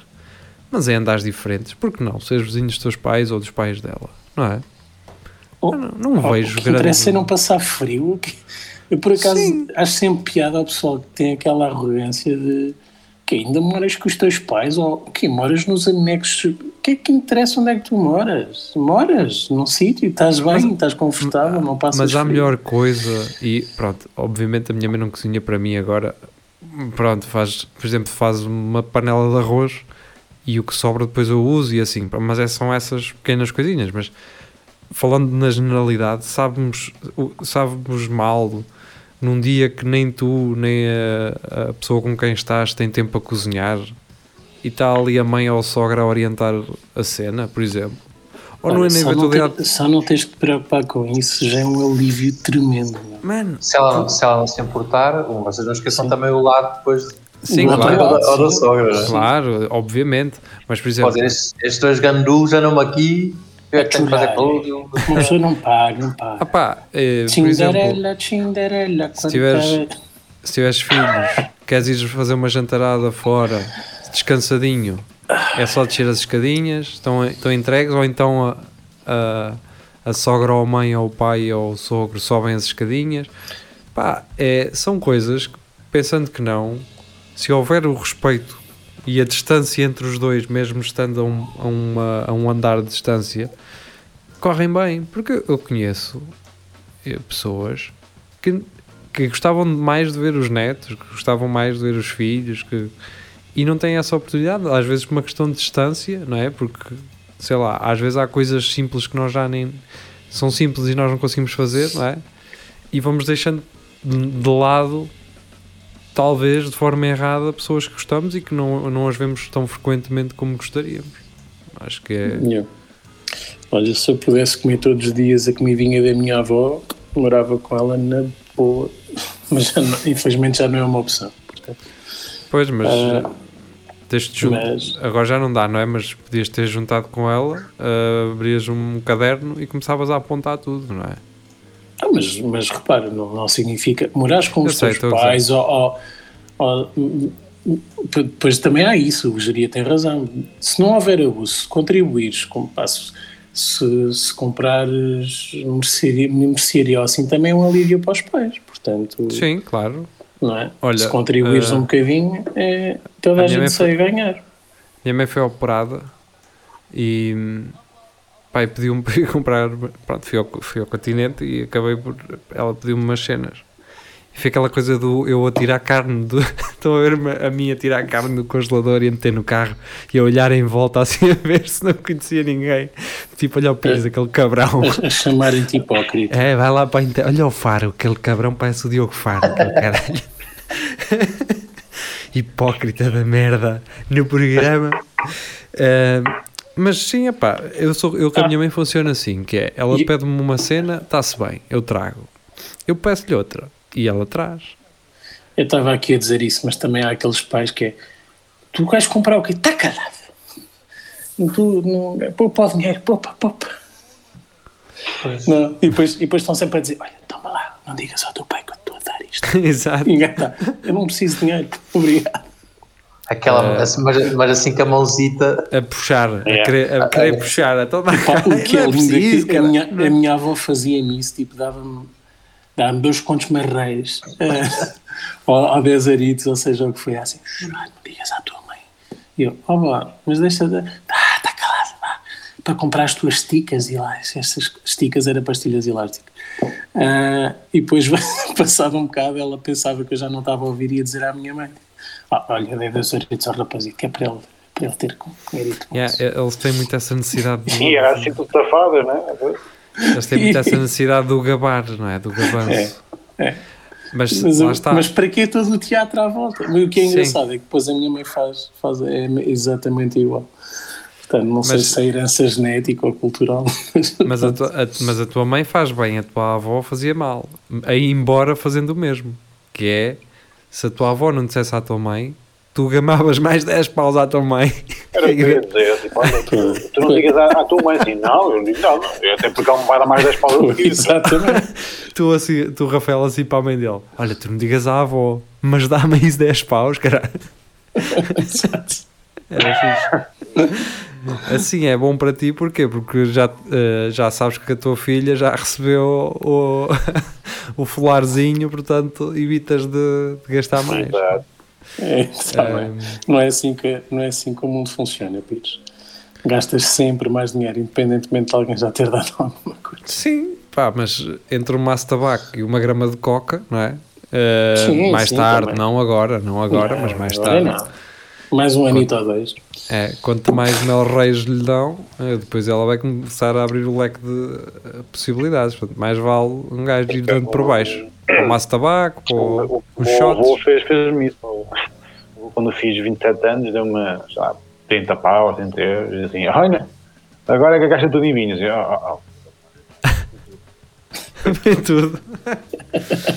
mas em andares diferentes, porque não? Seres vizinhos dos teus pais ou dos pais dela, não é? Oh, Eu não, não oh, vejo o que interessa é não passar frio. Eu, por acaso, Sim. acho sempre piada ao pessoal que tem aquela arrogância de que ainda moras com os teus pais ou que moras nos anexos. O que é que interessa onde é que tu moras? Moras num sítio, estás bem, estás confortável, não passas Mas há frio. melhor coisa e pronto, obviamente a minha mãe não cozinha para mim agora. Pronto, faz, por exemplo, faz uma panela de arroz e o que sobra depois eu uso e assim, mas é, são essas pequenas coisinhas, mas falando na generalidade, sabemos, sabemos mal num dia que nem tu, nem a, a pessoa com quem estás tem tempo a cozinhar e está ali a mãe ou a sogra a orientar a cena, por exemplo. Ou não é Olha, na só, não eventualidade. te- só não tens de te preocupar com isso, já é um alívio tremendo. Mano, Se ela, se ela não se importar, vocês não esqueçam Sim. também o lado depois de sim, claro. da, ou da sim. sogra. né? Claro, obviamente. Mas, por exemplo, estes dois gandulos andam aqui, eu é que tenho que fazer tudo. Uma pessoa não paga, não paga. ah pá, eh, por exemplo, Cinderela, Cinderela. se tiveres, se tiveres filhos, queres ir fazer uma jantarada fora, descansadinho, é só descer as escadinhas, estão, estão entregues, ou então a, a, a sogra ou a mãe ou o pai ou o sogro sobem as escadinhas. Pá, é, são coisas que, pensando que não, se houver o respeito e a distância entre os dois, mesmo estando a um, a uma- a um andar de distância, correm bem. Porque eu conheço eh, pessoas que, que gostavam mais de ver os netos, que gostavam mais de ver os filhos, que, e não têm essa oportunidade, às vezes por uma questão de distância, não é? Porque, sei lá, às vezes há coisas simples que nós já nem. são simples e nós não conseguimos fazer, não é? E vamos deixando de de lado, talvez de forma errada, pessoas que gostamos e que não, não as vemos tão frequentemente como gostaríamos. Acho que é. Yeah. Olha, se eu pudesse comer todos os dias a comidinha da minha avó, morava com ela na boa. Mas já não- infelizmente já não é uma opção. portanto. Pois, mas. Jun- mas- Agora já não dá, não é? Mas podias ter juntado com ela, ah, abrias um caderno e começavas a apontar tudo, não é? Ah, mas, mas repara, não, não significa. Morares com Eu os sei, teus pais ou. ou- ou- depois também há isso, o Geria tem razão. Se não houver abuso, se contribuires, com, pá, se, se, comprares mercearia, mercearia assim, também é um alívio para os pais. Portanto, Sim, claro. não é? Olha, se contribuires ah, um bocadinho, é, toda a, a gente sai a ganhar. Minha mãe foi operada e pai pediu-me para ir comprar. Pronto, fui ao, fui ao continente e acabei por. Ela pediu-me umas cenas. E foi aquela coisa do eu a tirar carne do. Estão a ver a mim a tirar carne do congelador e a meter no carro e a olhar em volta assim a ver se não conhecia ninguém. Tipo, olha o Pires, aquele cabrão. A, a chamarem-te hipócrita. É, vai lá para a. Olha o Faro, aquele cabrão parece o Diogo Faro, aquele caralho. Hipócrita da merda no programa. Ah, mas sim, epá, eu, sou, eu com a minha mãe funciona assim, que é, ela E- pede-me uma cena, está-se bem, eu trago. Eu peço-lhe outra e ela traz. Eu estava aqui a dizer isso, mas também há aqueles pais que é tu vais comprar o quê? Está calado. Tu não. Poupa o dinheiro, poupa, poupa. Não, e, depois, e depois estão sempre a dizer: Olha, toma lá, não digas ao teu pai que eu estou a dar isto. Exato. Eu não preciso de dinheiro, obrigado. Aquela, É. assim, mas, mas assim com a mãozita, A puxar, a É. querer, a querer puxar, a tomar Pá, o que é não lindo é preciso, que a minha, a minha avó fazia-me isso, tipo, dava-me dava dois contos marreiros eh, ou, ou dez aritos, ou seja, o que foi assim, "Ah, não digas à tua mãe. E eu, ó vó, mas deixa de. Ah, está calado, vá. para comprar as tuas esticas e lá, estas esticas eram pastilhas elásticas. Ah, e depois, passado um bocado, ela pensava que eu já não estava a ouvir e ia dizer à minha mãe: ah, Olha, dei dois euritos ao rapazito, que é para ele, para ele ter com mérito. Yeah, eles têm muito essa necessidade de, E era assim tudo safado, não é? eles têm muito essa necessidade do gabar, não é? Do gabanço. É, é. Mas, Mas, lá está. mas para que todo o teatro à volta? Mas o que é Sim. engraçado é que depois a minha mãe faz, faz é exatamente igual. Portanto, não sei Mas- se é herança genética ou cultural. Mas a, tua, a- mas a tua mãe faz bem, a tua avó fazia mal. Aí embora fazendo o mesmo. Que é, se a tua avó não dissesse à tua mãe, tu gamavas mais 10 paus à tua mãe. Era o que eu ia dizer, tipo, olha, tu, tu não digas à, à tua mãe assim, não, eu digo, não, não, até porque ela me vai dar mais 10 paus do que isso. Exatamente. tu, assim, tu, Rafael, assim para a mãe dele: Olha, tu não digas à avó, mas dá-me isso 10 paus, caralho. Exato. Era fixe. Assim é bom para ti, porquê? Porque já, eh, já sabes que a tua filha já recebeu o, o folarzinho, portanto evitas de, de gastar mais. Exato. É, tá bem. Ehm, não, é assim que, não é assim que o mundo funciona, Pires. Gastas sempre mais dinheiro, independentemente de alguém já ter dado alguma coisa. sim, pá, mas entre um maço de tabaco e uma grama de coca, não é? Eh, Sim, mais sim, tarde, também. não agora, não agora, mas mais tarde. não. Mais um anito ou dois. É, quanto mais mel reis lhe dão, eh, depois ela vai começar a abrir o leque de eh, possibilidades. Portanto, mais vale um gajo ir dando por baixo. O maço de tabaco, para O, o, o, avô shots. fez, fez-me isso. Quando eu fiz 27 anos, deu-me, sei lá, 30 pau, 30 euros, e assim, olha, agora é que a caixa tudo em vinhos. E, oh, oh, Vem tudo.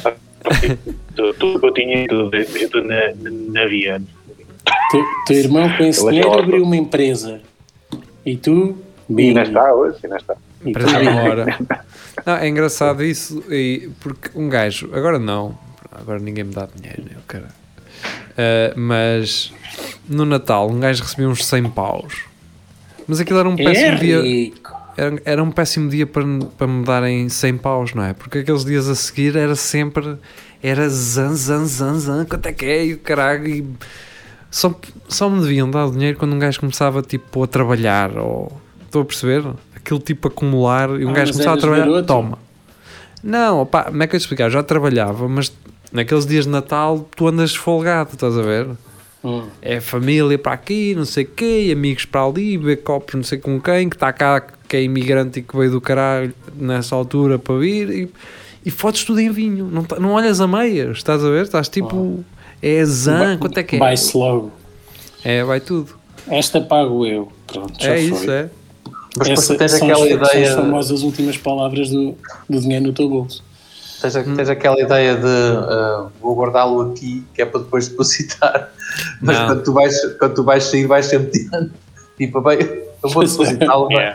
oh, tudo, tudo que eu tinha, tudo, tudo na, na, na via. Tu, teu irmão com esse Ele é dinheiro jovem. abriu uma empresa. E tu, E bingo. ainda está hoje, ainda está. E Para uma hora. Não, é engraçado isso, e, porque um gajo, agora não, agora ninguém me dá dinheiro, né, o cara. Ah, mas no Natal, um gajo recebia uns 100 paus. Mas aquilo era um É péssimo dia. rico. Era, era um péssimo dia para, para me darem 100 paus, não é? Porque aqueles dias a seguir era sempre. Era zan, zan, zan, zan, quanto é que é? E o caralho. E só, só me deviam dar o dinheiro quando um gajo começava tipo a trabalhar. Ou, estou a perceber? Aquele tipo acumular. E um Ah, gajo começava a trabalhar. garoto? Toma. Não, opá, como é que eu te explicar? Eu já trabalhava, mas naqueles dias de Natal tu andas folgado, estás a ver? Hum. é família para aqui, não sei quê, amigos para ali, beber copos não sei com quem, que está cá, que é imigrante e que veio do caralho nessa altura para vir e, e fotos tudo em vinho, não, tá- não olhas a meias, estás a ver? Estás tipo, é zan, quanto é que é? Vai-se logo. É, vai tudo. Esta pago eu. Pronto, já é foi. isso, é. Mas Essa, tu tens são, aquela as, são as ideia. famosas últimas palavras do, do dinheiro no teu bolso. Tens, a- tens aquela ideia de ah, vou guardá-lo aqui, que é para depois depositar. Mas Não. quando tu, vais, quando tu vais sair, vais sempre tirando. Tipo, bem, eu vou depositá-lo, É.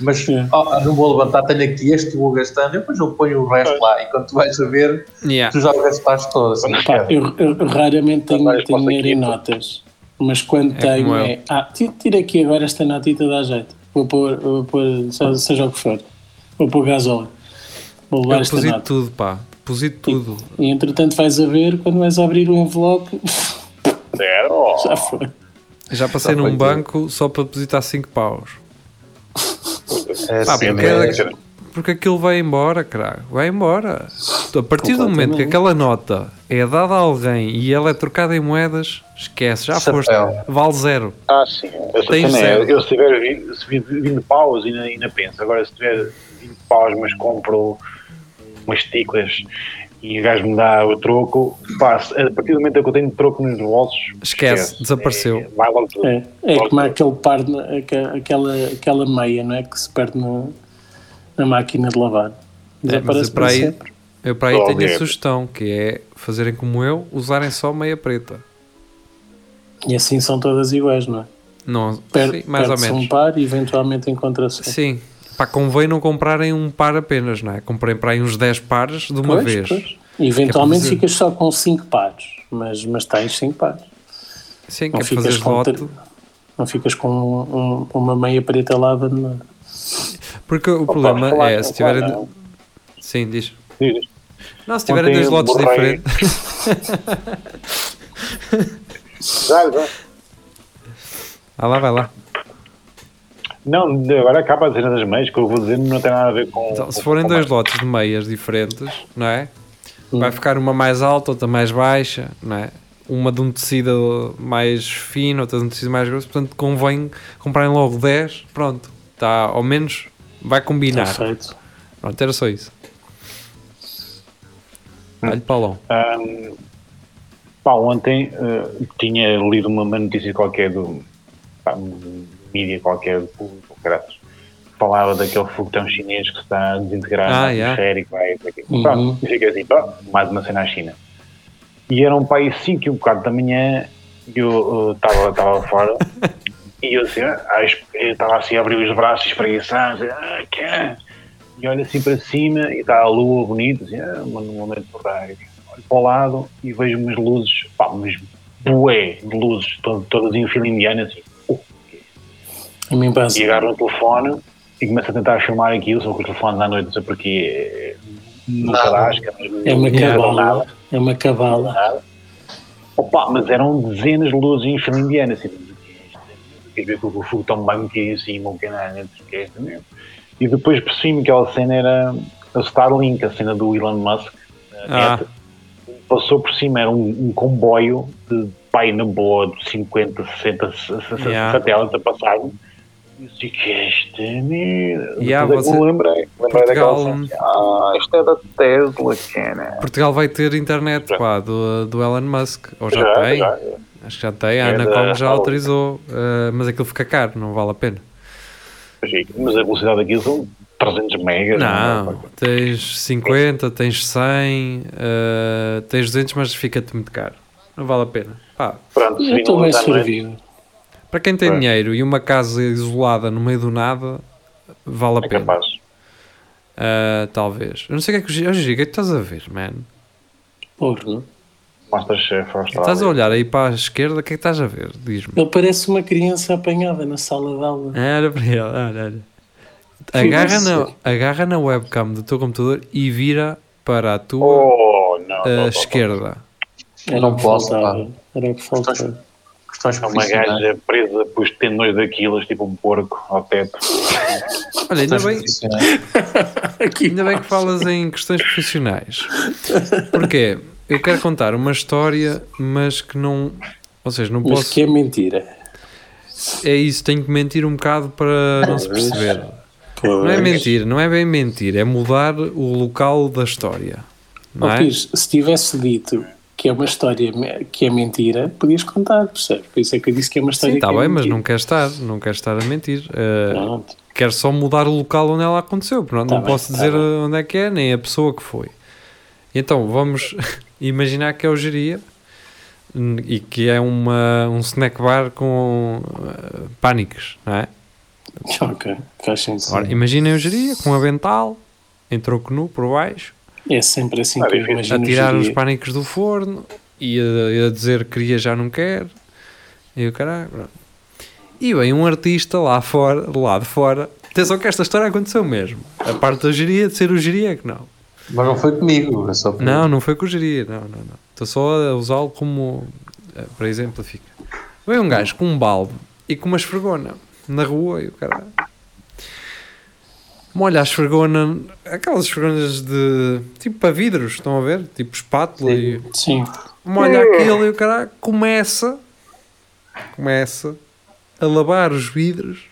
mas É. oh, não vou levantar, tenho aqui este, vou gastando, e depois eu ponho o resto lá. E quando tu vais a ver, Yeah. tu já o gastaste todo. Assim. Pá, eu, eu raramente tenho, Trabalhas tenho para dinheiro em notas, mas quando É tenho é. Ah, ti- tira aqui agora esta notita dá jeito. Vou pôr, vou pôr seja, seja o que for. Vou pôr gasóleo. Vou levar Eu esta deposito nota. tudo, pá, deposito tudo. E entretanto vais a ver, quando vais a abrir o envelope, Zero. já foi. Já passei Já foi num tudo. banco só para depositar 5 paus. É Pá, assim, porque, é- é- porque aquilo vai embora, caralho. Vai embora. A partir do momento que aquela nota é dada a alguém e ela é trocada em moedas, esquece, já Chapéu. foste. Vale zero. Ah, sim. Essa Tens é, zero. eu se tiver 20, se vir 20 paus ainda, ainda penso. Agora, se tiver 20 paus, mas compro umas ticlas e o gajo me dá o troco, pá, se- a partir do momento que eu tenho troco nos bolsos, Esquece, desapareceu. É, vai logo tudo. É, é Logo como tudo. aquele par, aquela, aquela meia, não é? Que se perde na, na máquina de lavar. É, mas Desaparece eu para aí, sempre. eu para aí tenho a ver. sugestão, que é fazerem como eu, usarem só meia preta. E assim são todas iguais, não é? Não, Per, sim, mais ou perde-se menos. um par e eventualmente encontra-se. Sim. Pá, convém não comprarem um par apenas, não é? Comprem para aí uns 10 pares de uma Pois, vez. pois. E Eventualmente fazer- ficas só com 5 pares, mas, mas tens 5 pares. Sim, que Não é fazer com, ter- não ficas com um- um- uma meia preta de nada. Porque o Opa, problema falar- é, se tiverem... não. Sim, diz. Diz. Não, se tiverem dois lotes borrei- diferentes... Já, já. Ah lá, vai lá. Não, agora acaba a dizer das meias, que eu vou dizer não tem nada a ver com. Então, se forem com dois mais. lotes de meias diferentes, não é? Hum. Vai ficar uma mais alta, outra mais baixa, não é? Uma de um tecido mais fino, outra de um tecido mais grosso, portanto convém comprarem logo 10, pronto, está, ao menos vai combinar. Está feito. Pronto, era só isso. Olha, Paulão. Ahm, pá, ontem eh, tinha lido uma, notícia qualquer do pá, um mídia qualquer do público, graças. Falava daquele foguetão chinês que está a desintegrar Ah, na yeah. e vai. vai- Uhum. Pronto, e fiquei assim, pá, mais uma cena à China. E era um país 5 e um bocado da manhã e eu estava estava fora e eu assim, ah, estava assim a abrir os braços espreguiçados, ah, que é? E olho assim para cima e está a lua bonita, assim, ah, um momento porreiro. Olho para o lado e vejo umas luzes, pá, umas bué de luzes, to- todas em fila indiana, assim. E agarro o telefone e começo a tentar filmar aquilo, só que o telefone à noite, não sei porquê, nunca Nada. dá, acho que É uma nada. É uma cabala. nada. Opa, mas eram dezenas de luzes em fila indiana, assim, mas o que é isto? Quer ver que o fogo tão bem que em cima, o que é nada, o que é mesmo? E depois percebi-me que aquela cena era a Starlink, a cena do Elon Musk, a Ah. net, passou por cima, era um, um comboio de pai na boa de 50, 60 s- s- Yeah. satélites a passar. E disse, que é esta merda? Yeah, é você- lembrei, lembrei Portugal- daquela. Ah, isto é da Tesla, cena. Portugal vai ter internet pá, do, do Elon Musk, ou já, Já, tem, já. acho que já tem, a É Ana da Como já autorizou, eh, mas aquilo fica caro, não vale a pena. Mas a velocidade aqui são 300 megas. Não, tens 50, tens 100, eh, tens 200, mas fica-te muito caro. Não vale a pena. Pá, Pronto, Eu estou bem servido. Para quem tem Pois. dinheiro e uma casa isolada no meio do nada, vale a É pena. capaz. Eh, talvez. Eu não sei o que é que o Giga, o que é que estás a ver, man? Porno. Masterchef. Estás a olhar aí para a esquerda, o que é que estás a ver? Diz-me. Ele parece uma criança apanhada na sala de aula. Olha para ele, olha, olha. Agarra na, agarra na webcam do teu computador e vira para a tua Oh, não. eh, não, não, esquerda. Era Não o que posso, faltava. Era o que faltava. Questões. É uma gaja presa por os tendões daquilas, tipo um porco ao teto. Olha, ainda bem, profissionais. ainda bem que falas em questões profissionais. Porquê? Eu quero contar uma história, mas que não. Ou seja, não Mas posso. que é mentira. É isso, tenho que mentir um bocado para não se perceber. Não é mentir, não é bem mentir, é mudar o local da história. Não Ó, é? Pires, se tivesse dito que é uma história que é mentira, podias contar, percebes? Por isso é que eu disse que é uma história Sim, está que é bem, mas mentira. não quer estar, não quer estar a mentir. Eh, Pronto. quero só mudar o local onde ela aconteceu. Pronto, Tá não bem, posso tá dizer bem. onde é que é, nem a pessoa que foi. Então, vamos imaginar que é o Geria e que é uma, um snack bar com eh, pânicos, não é? Ok, faz sentido. Ora, imaginem o Geria com um avental, em troco nu por baixo, É sempre assim Ah, que eu imagino. a tirar os pânicos do forno e a, a dizer que queria já não quer. E o caralho, pronto. E vem um artista lá fora, lá de fora. Atenção que esta história aconteceu mesmo. A parte da geria, de ser o geria, é que não. Mas não foi comigo. é só por- Não, não foi com o geria, não, não, não. Estou só a usá-lo como eh, para exemplificar. Vem um gajo com um balde e com uma esfregona na rua e o caralho. Molha a esfregona, aquelas esfregonas de tipo para vidros, estão a ver? Tipo espátula e Sim, molha aquilo e o caralho começa começa a lavar os vidros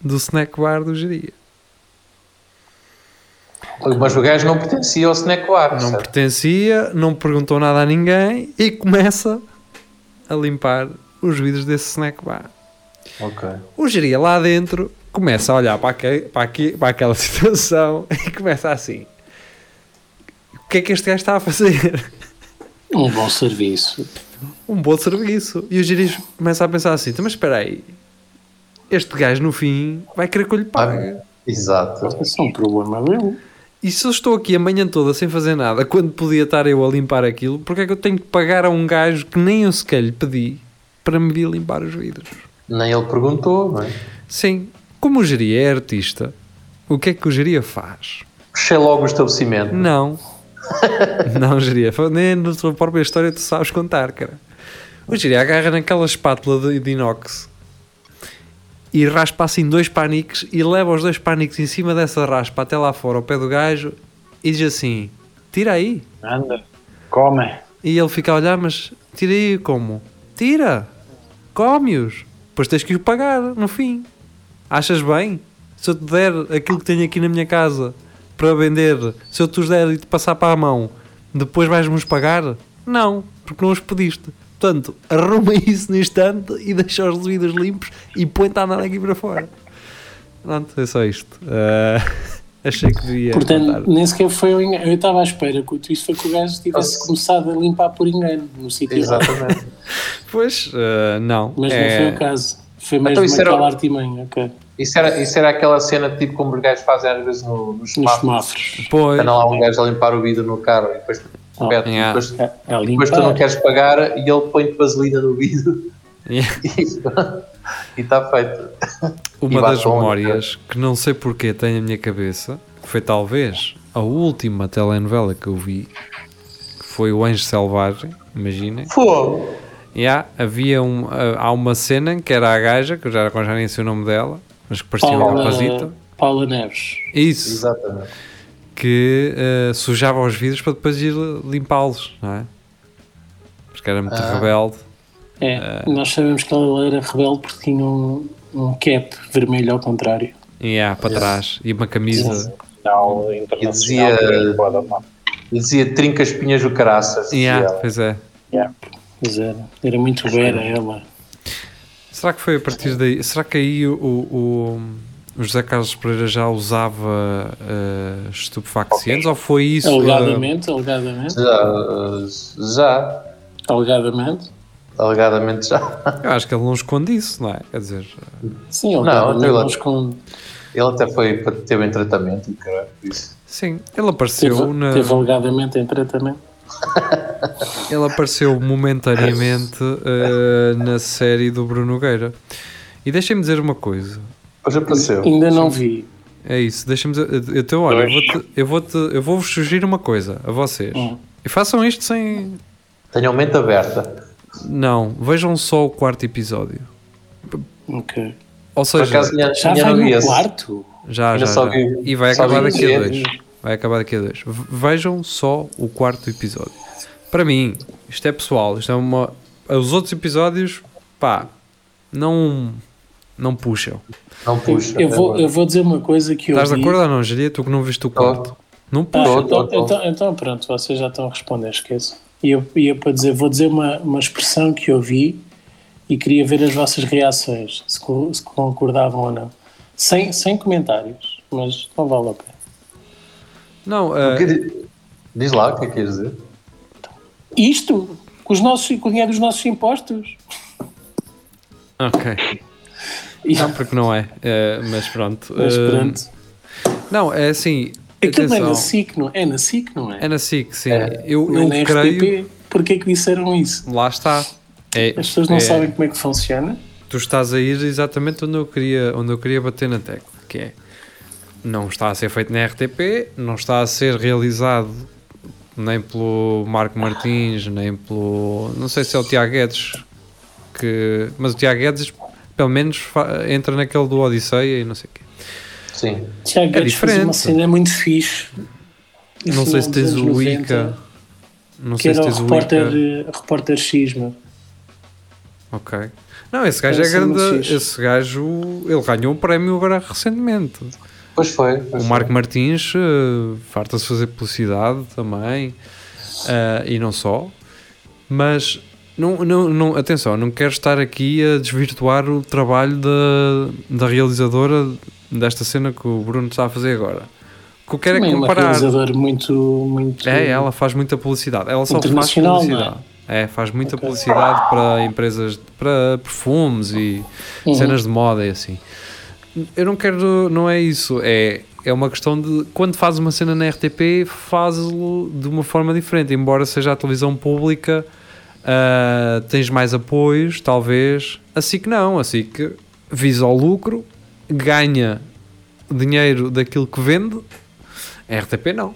do snack bar do geria. Mas o gajo não pertencia ao snack bar. Não certo? pertencia, não perguntou nada a ninguém e começa a limpar os vidros desse snack bar. Ok. O geria lá dentro começa a olhar para, para, aqui, para aquela situação e começa assim: O que é que este gajo está a fazer? um bom serviço. um bom serviço. E o Giris começa a pensar assim: "Então, mas espera aí, este gajo no fim vai querer que eu lhe pague. Exato. Isso é um problema meu. E se eu estou aqui a manhã toda sem fazer nada, quando podia estar eu a limpar aquilo, porque é que eu tenho que pagar a um gajo que nem eu sequer lhe pedi para me vir limpar os vidros? Nem ele perguntou, não é? Sim, como o Geria é artista, o que é que o Geria faz? Fechei logo o estabelecimento. Não. não, Geria. Nem na tua própria história tu sabes contar, cara. O Geria agarra naquela espátula de, de inox e raspa assim dois paniques e leva os dois paniques em cima dessa raspa até lá fora, ao pé do gajo, e diz assim: Tira aí. Anda, come. E ele fica a olhar, mas tira aí como? Tira! Come-os! Depois tens que os pagar no fim. Achas bem? Se eu te der aquilo que tenho aqui na minha casa para vender, se eu te os der e te passar para a mão, depois vais-me os pagar? Não, porque não os pediste. Portanto, arruma isso no instante e deixa os vidros limpos e põe-te a andar aqui para fora. Pronto, é só isto. Ah, achei que devia. Portanto, contar. nem sequer foi um engano. Eu estava à espera que o twist foi que o gajo tivesse Nossa. começado a limpar por engano no sítio. Exatamente. Pois, ah, não. Mas não É- foi o caso. Foi Então mesmo isso era- aquela artimanha, ok. Isso era, isso era aquela cena tipo como os gajos fazem às vezes no, nos Nos semáforos. Pois, Anda lá um gajo a limpar o vidro no carro e depois, Oh, pede, yeah. depois, É, é depois tu não queres pagar e ele põe-te vaselina no vidro Yeah. e está feito. Uma das memórias que não sei porque tem na minha cabeça foi talvez a última telenovela que eu vi, que foi o Anjo Selvagem, imaginem. Fogo! Yeah, havia um, ah, há uma cena que era a gaja, que eu já, já nem sei o nome dela, mas que parecia uma Paula, rapazita. Paula Neves. Isso, Exatamente. que ah, sujava os vidros para depois ir limpá-los, não é? Porque era muito Ah. rebelde. É, nós sabemos que ela era rebelde porque tinha um, um cap vermelho ao contrário. Yeah, para trás. E uma camisa. Não, internacional. E dizia-. E dizia trinca espinhas do caraças. Yeah, pois é. Mas era, era muito vera ela. Será que foi a partir daí? Será que aí o, o, o José Carlos Pereira já usava eh, estupefacientes ou foi isso? Alegadamente, alegadamente, Já, já, alegadamente. alegadamente já. eu acho que ele não esconde isso, não é? Quer dizer, Sim, Não, alegadamente. eu- mas com, Ele até foi, teve em tratamento caralho, por isso. sim, ele apareceu, teve, na, teve alegadamente em tratamento. Ele apareceu momentaneamente eh, na série do Bruno Nogueira. E deixem-me dizer uma coisa. Depois apareceu. Ainda não vi. É isso, deixa-me dizer. Então, olha, eu vou-te, eu vou-te, eu vou-vos sugerir uma coisa a vocês. Hum. E façam isto sem. Tenham mente aberta. Não, vejam só o quarto episódio. Ok. Ou seja, acaso Já vai não vi no esse. quarto? Já, já, só já. vi- E vai acabar daqui a dois. Vai acabar daqui a dois. Vejam só o quarto episódio. Para mim, isto é pessoal. Isto é uma. Os outros episódios, pá, não. Não puxam. Não puxa. Eu vou, eu vou dizer uma coisa que eu Estás de acordo ou não, Geria? Tu que não viste o quarto. Não Ah, puxa. Tô, então, então, então pronto, vocês já estão a responder, esqueço. E eu ia para dizer, vou dizer uma, uma expressão que eu vi e queria ver as vossas reações, se, se concordavam ou não. Sem, sem comentários, mas não vale a pena. Não, O eh, que di- Diz lá o que é que queres dizer. Isto, com, os nossos, com o dinheiro dos nossos impostos. ok. Não, porque não é. Eh, mas pronto. mas Eh, pronto. não, é assim. Aquilo não é atenção. na SIC, não é? na SIC, não é? É na SIC, sim. É. Eu, não eu é na creio. RTP. Porquê é que disseram isso? Lá está. É, As pessoas não é- sabem como é que funciona? tu estás a ir exatamente onde eu queria, onde eu queria bater na tecla, que é não está a ser feito na RTP, não está a ser realizado nem pelo Marco Martins, nem pelo não sei se é o Tiago Guedes que, mas o Tiago Guedes pelo menos entra naquele do Odisseia e não sei o quê. Sim. Tiago Guedes fez diferente. uma cena muito fixe. Não sei se tens o 90, Ica, não Que sei se tens o repórter, Ica. eh, repórter X, meu. Ok. Não, esse gajo é grande. Esse gajo, ele ganhou um prémio agora recentemente. Pois foi. pois O foi. Marco Martins eh, farta-se fazer publicidade também eh, e não só, mas não, não, não, atenção, não quero estar aqui a desvirtuar o trabalho da, da realizadora desta cena que o Bruno está a fazer agora. O que eu quero é Também é uma comparar. realizadora muito, muito... É, ela faz muita publicidade. Ela só faz Internacional, publicidade. É, faz muita Ok. publicidade para empresas, para perfumes e Uhum. cenas de moda e assim. Eu não quero, não é isso. É, é uma questão de quando fazes uma cena na RTP, fazes-lo de uma forma diferente. Embora seja a televisão pública, ah, tens mais apoios, talvez. Assim que não, assim que visa o lucro, ganha dinheiro daquilo que vende. A RTP não.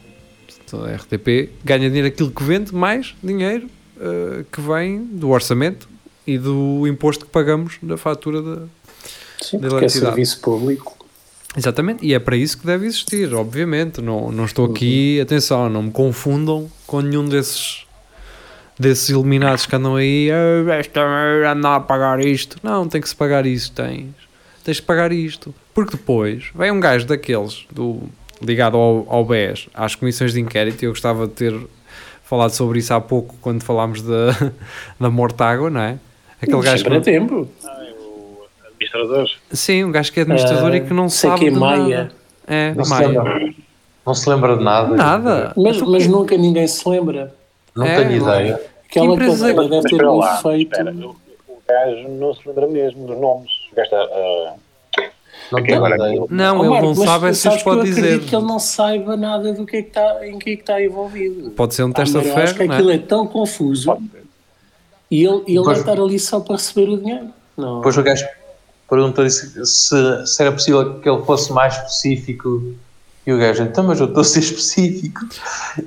A RTP ganha dinheiro daquilo que vende, mais dinheiro eh, que vem do orçamento e do imposto que pagamos da fatura da, Sim, da porque é serviço público. Exatamente, e é para isso que deve existir, obviamente. Não, não estou aqui, atenção, não me confundam com nenhum desses desses iluminados que andam aí, "Ah, esta merda anda a pagar isto. Não, tem que se pagar isto, tens. Tens que pagar isto. Porque depois vem um gajo daqueles, do, ligado ao, ao BES, às comissões de inquérito, e eu gostava de ter falado sobre isso há pouco, quando falámos da, da Mortágua, não é? Aquele gajo Sempre a que, tempo. Administrador. Sim, um gajo que é administrador Ah, e que não sei sabe que é de Maia. nada. É, Não se, Maia. lembra, não se lembra de nada. Nada. Mas, mas nunca ninguém se lembra. Não É, tenho não. ideia. Aquela empresa- cadeira deve Mas ter um lá, efeito. espera, o, o gajo não se lembra mesmo dos nomes. O gajo está, ah, Não agora. Não, Oh, ele não sabe é se os que pode acredito dizer. que ele não saiba nada do que é que está, em que é que está envolvido. Pode ser um Ah, teste mas de eu acho que ferro, não aquilo é? é tão confuso e ele, ele Pois- vai estar ali só para receber o dinheiro. Não. Depois o gajo perguntou se, se, se era possível que ele fosse mais específico. E o gajo, então, mas eu estou a ser específico.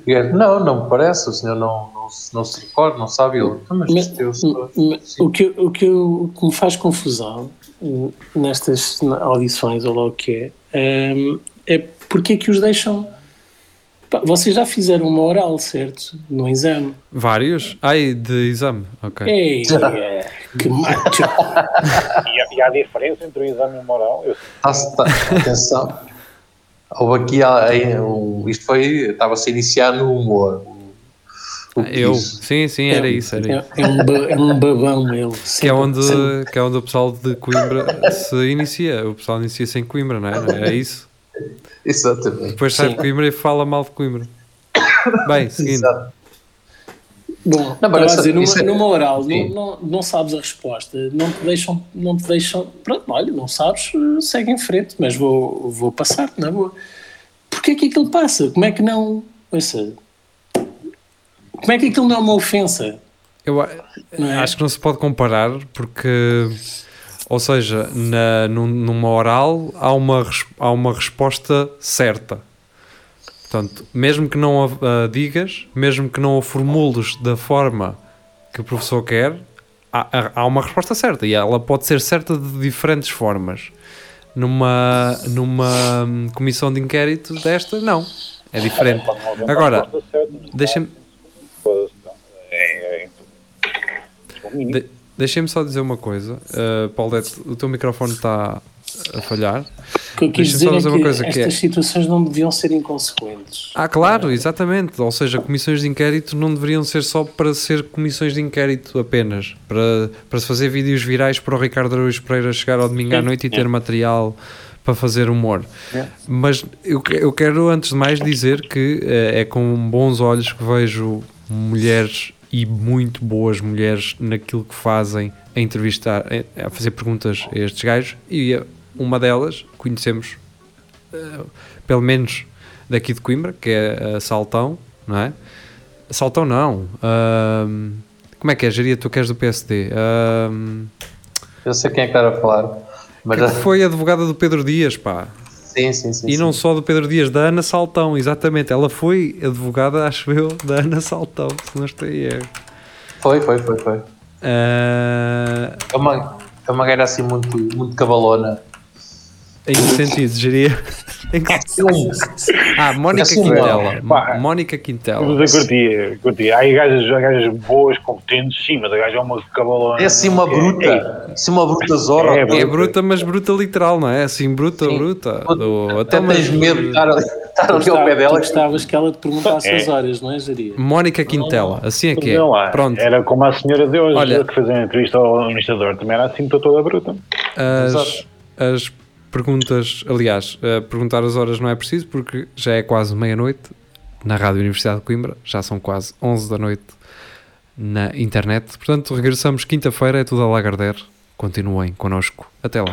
E o gajo, não, não me parece, o senhor não, não, se- não se recorda, não sabe. Ele, então, mas Mas- eu. Mas o, que, o, que, eu- o que me faz confusão hum, nestas audições, ou lá o que é, hum, é porque é que os deixam. Vocês já fizeram uma oral, certo? No exame. Vários? Ai, de exame. Ok. Ei, é, que macho! e, há, e há diferença entre o exame moral. Eu, Tá-se- tá- atenção. Houve aqui, aí, um, isto foi, estava-se a iniciar no humor. O, o Eu? Sim, sim, era isso. Era isso. É, é um, é um babão ele. Que é, onde, sempre- que é onde o pessoal de Coimbra se inicia. O pessoal inicia-se em Coimbra, não é? Não é? É isso. Exatamente. Depois sai de Sim. Coimbra e fala mal de Coimbra. Bem, seguindo. Exato. Bom, Não, dizer, numa, é- numa oral, não, não, não sabes a resposta, não te deixam, não te deixam, pronto, olha, não sabes, segue em frente, mas vou, vou passar, na boa. Porquê é que aquilo passa? Como é que não, ouça, como é que aquilo não é uma ofensa? Eu é? acho que não se pode comparar porque, ou seja, na, num- numa oral há uma, há uma resposta certa. Portanto, mesmo que não a, a digas, mesmo que não a formules da forma que o professor quer, há, há- uma resposta certa e ela pode ser certa de diferentes formas. Numa, numa hum, comissão de inquérito desta, não. É diferente. Agora, mínimo. De Deixem-me só dizer uma coisa, uh, Paulette, o teu microfone está a falhar. Que eu quis dizer é que coisa, que estas é- situações não deviam ser inconsequentes. Ah, claro, exatamente. Ou seja, comissões de inquérito não deveriam ser só para ser comissões de inquérito apenas, para, para se fazer vídeos virais para o Ricardo Araújo Pereira chegar ao domingo à noite e ter material para fazer humor. Mas eu, que- eu quero, antes de mais, dizer que eh, é com bons olhos que vejo mulheres e muito boas mulheres naquilo que fazem a entrevistar, a- a fazer perguntas a estes gajos e eh, uma delas conhecemos eh, pelo menos daqui de Coimbra, que é a Saltão, não é? Saltão não. ahm, como é que é, Geria? Tu queres do PSD? Ahm, Eu sei quem é que está a falar. Mas que foi advogada do Pedro Dias, pá. sim, sim, sim. E sim. não só do Pedro Dias, da Ana Saltão, exatamente. Ela foi advogada, acho eu, da Ana Saltão, se não estou em erro. Foi, foi, foi, foi. Ah, É uma, é uma gaja assim muito, muito cabalona. Em que sentido, Geria? Em que- Ah, Mónica Assim, Quintela. pá. Mónica Quintela. Mas eu curti, curti. Há aí gajas, gajas boas, competentes, sim, mas a gaja é uma cabalona. É assim uma bruta. Assim uma bruta zora. É, É bruta, mas bruta literal, não é? Assim, bruta, Sim. bruta. Do, Até mas- tens medo de estar ali, estar ali ao pé dela. gostavas que ela te perguntasse É. as horas, não é, Jaria? Mónica Quintela, assim é que é. Pronto, Era como a senhora de hoje Olha- que fez a entrevista ao administrador, também era assim toda bruta. as, Exato. as perguntas, aliás, eh, perguntar as horas não é preciso porque já é quase meia-noite na Rádio Universidade de Coimbra, já são quase 11 da noite na internet. Portanto, regressamos quinta-feira, é tudo a Lagardère. Continuem connosco. Até lá.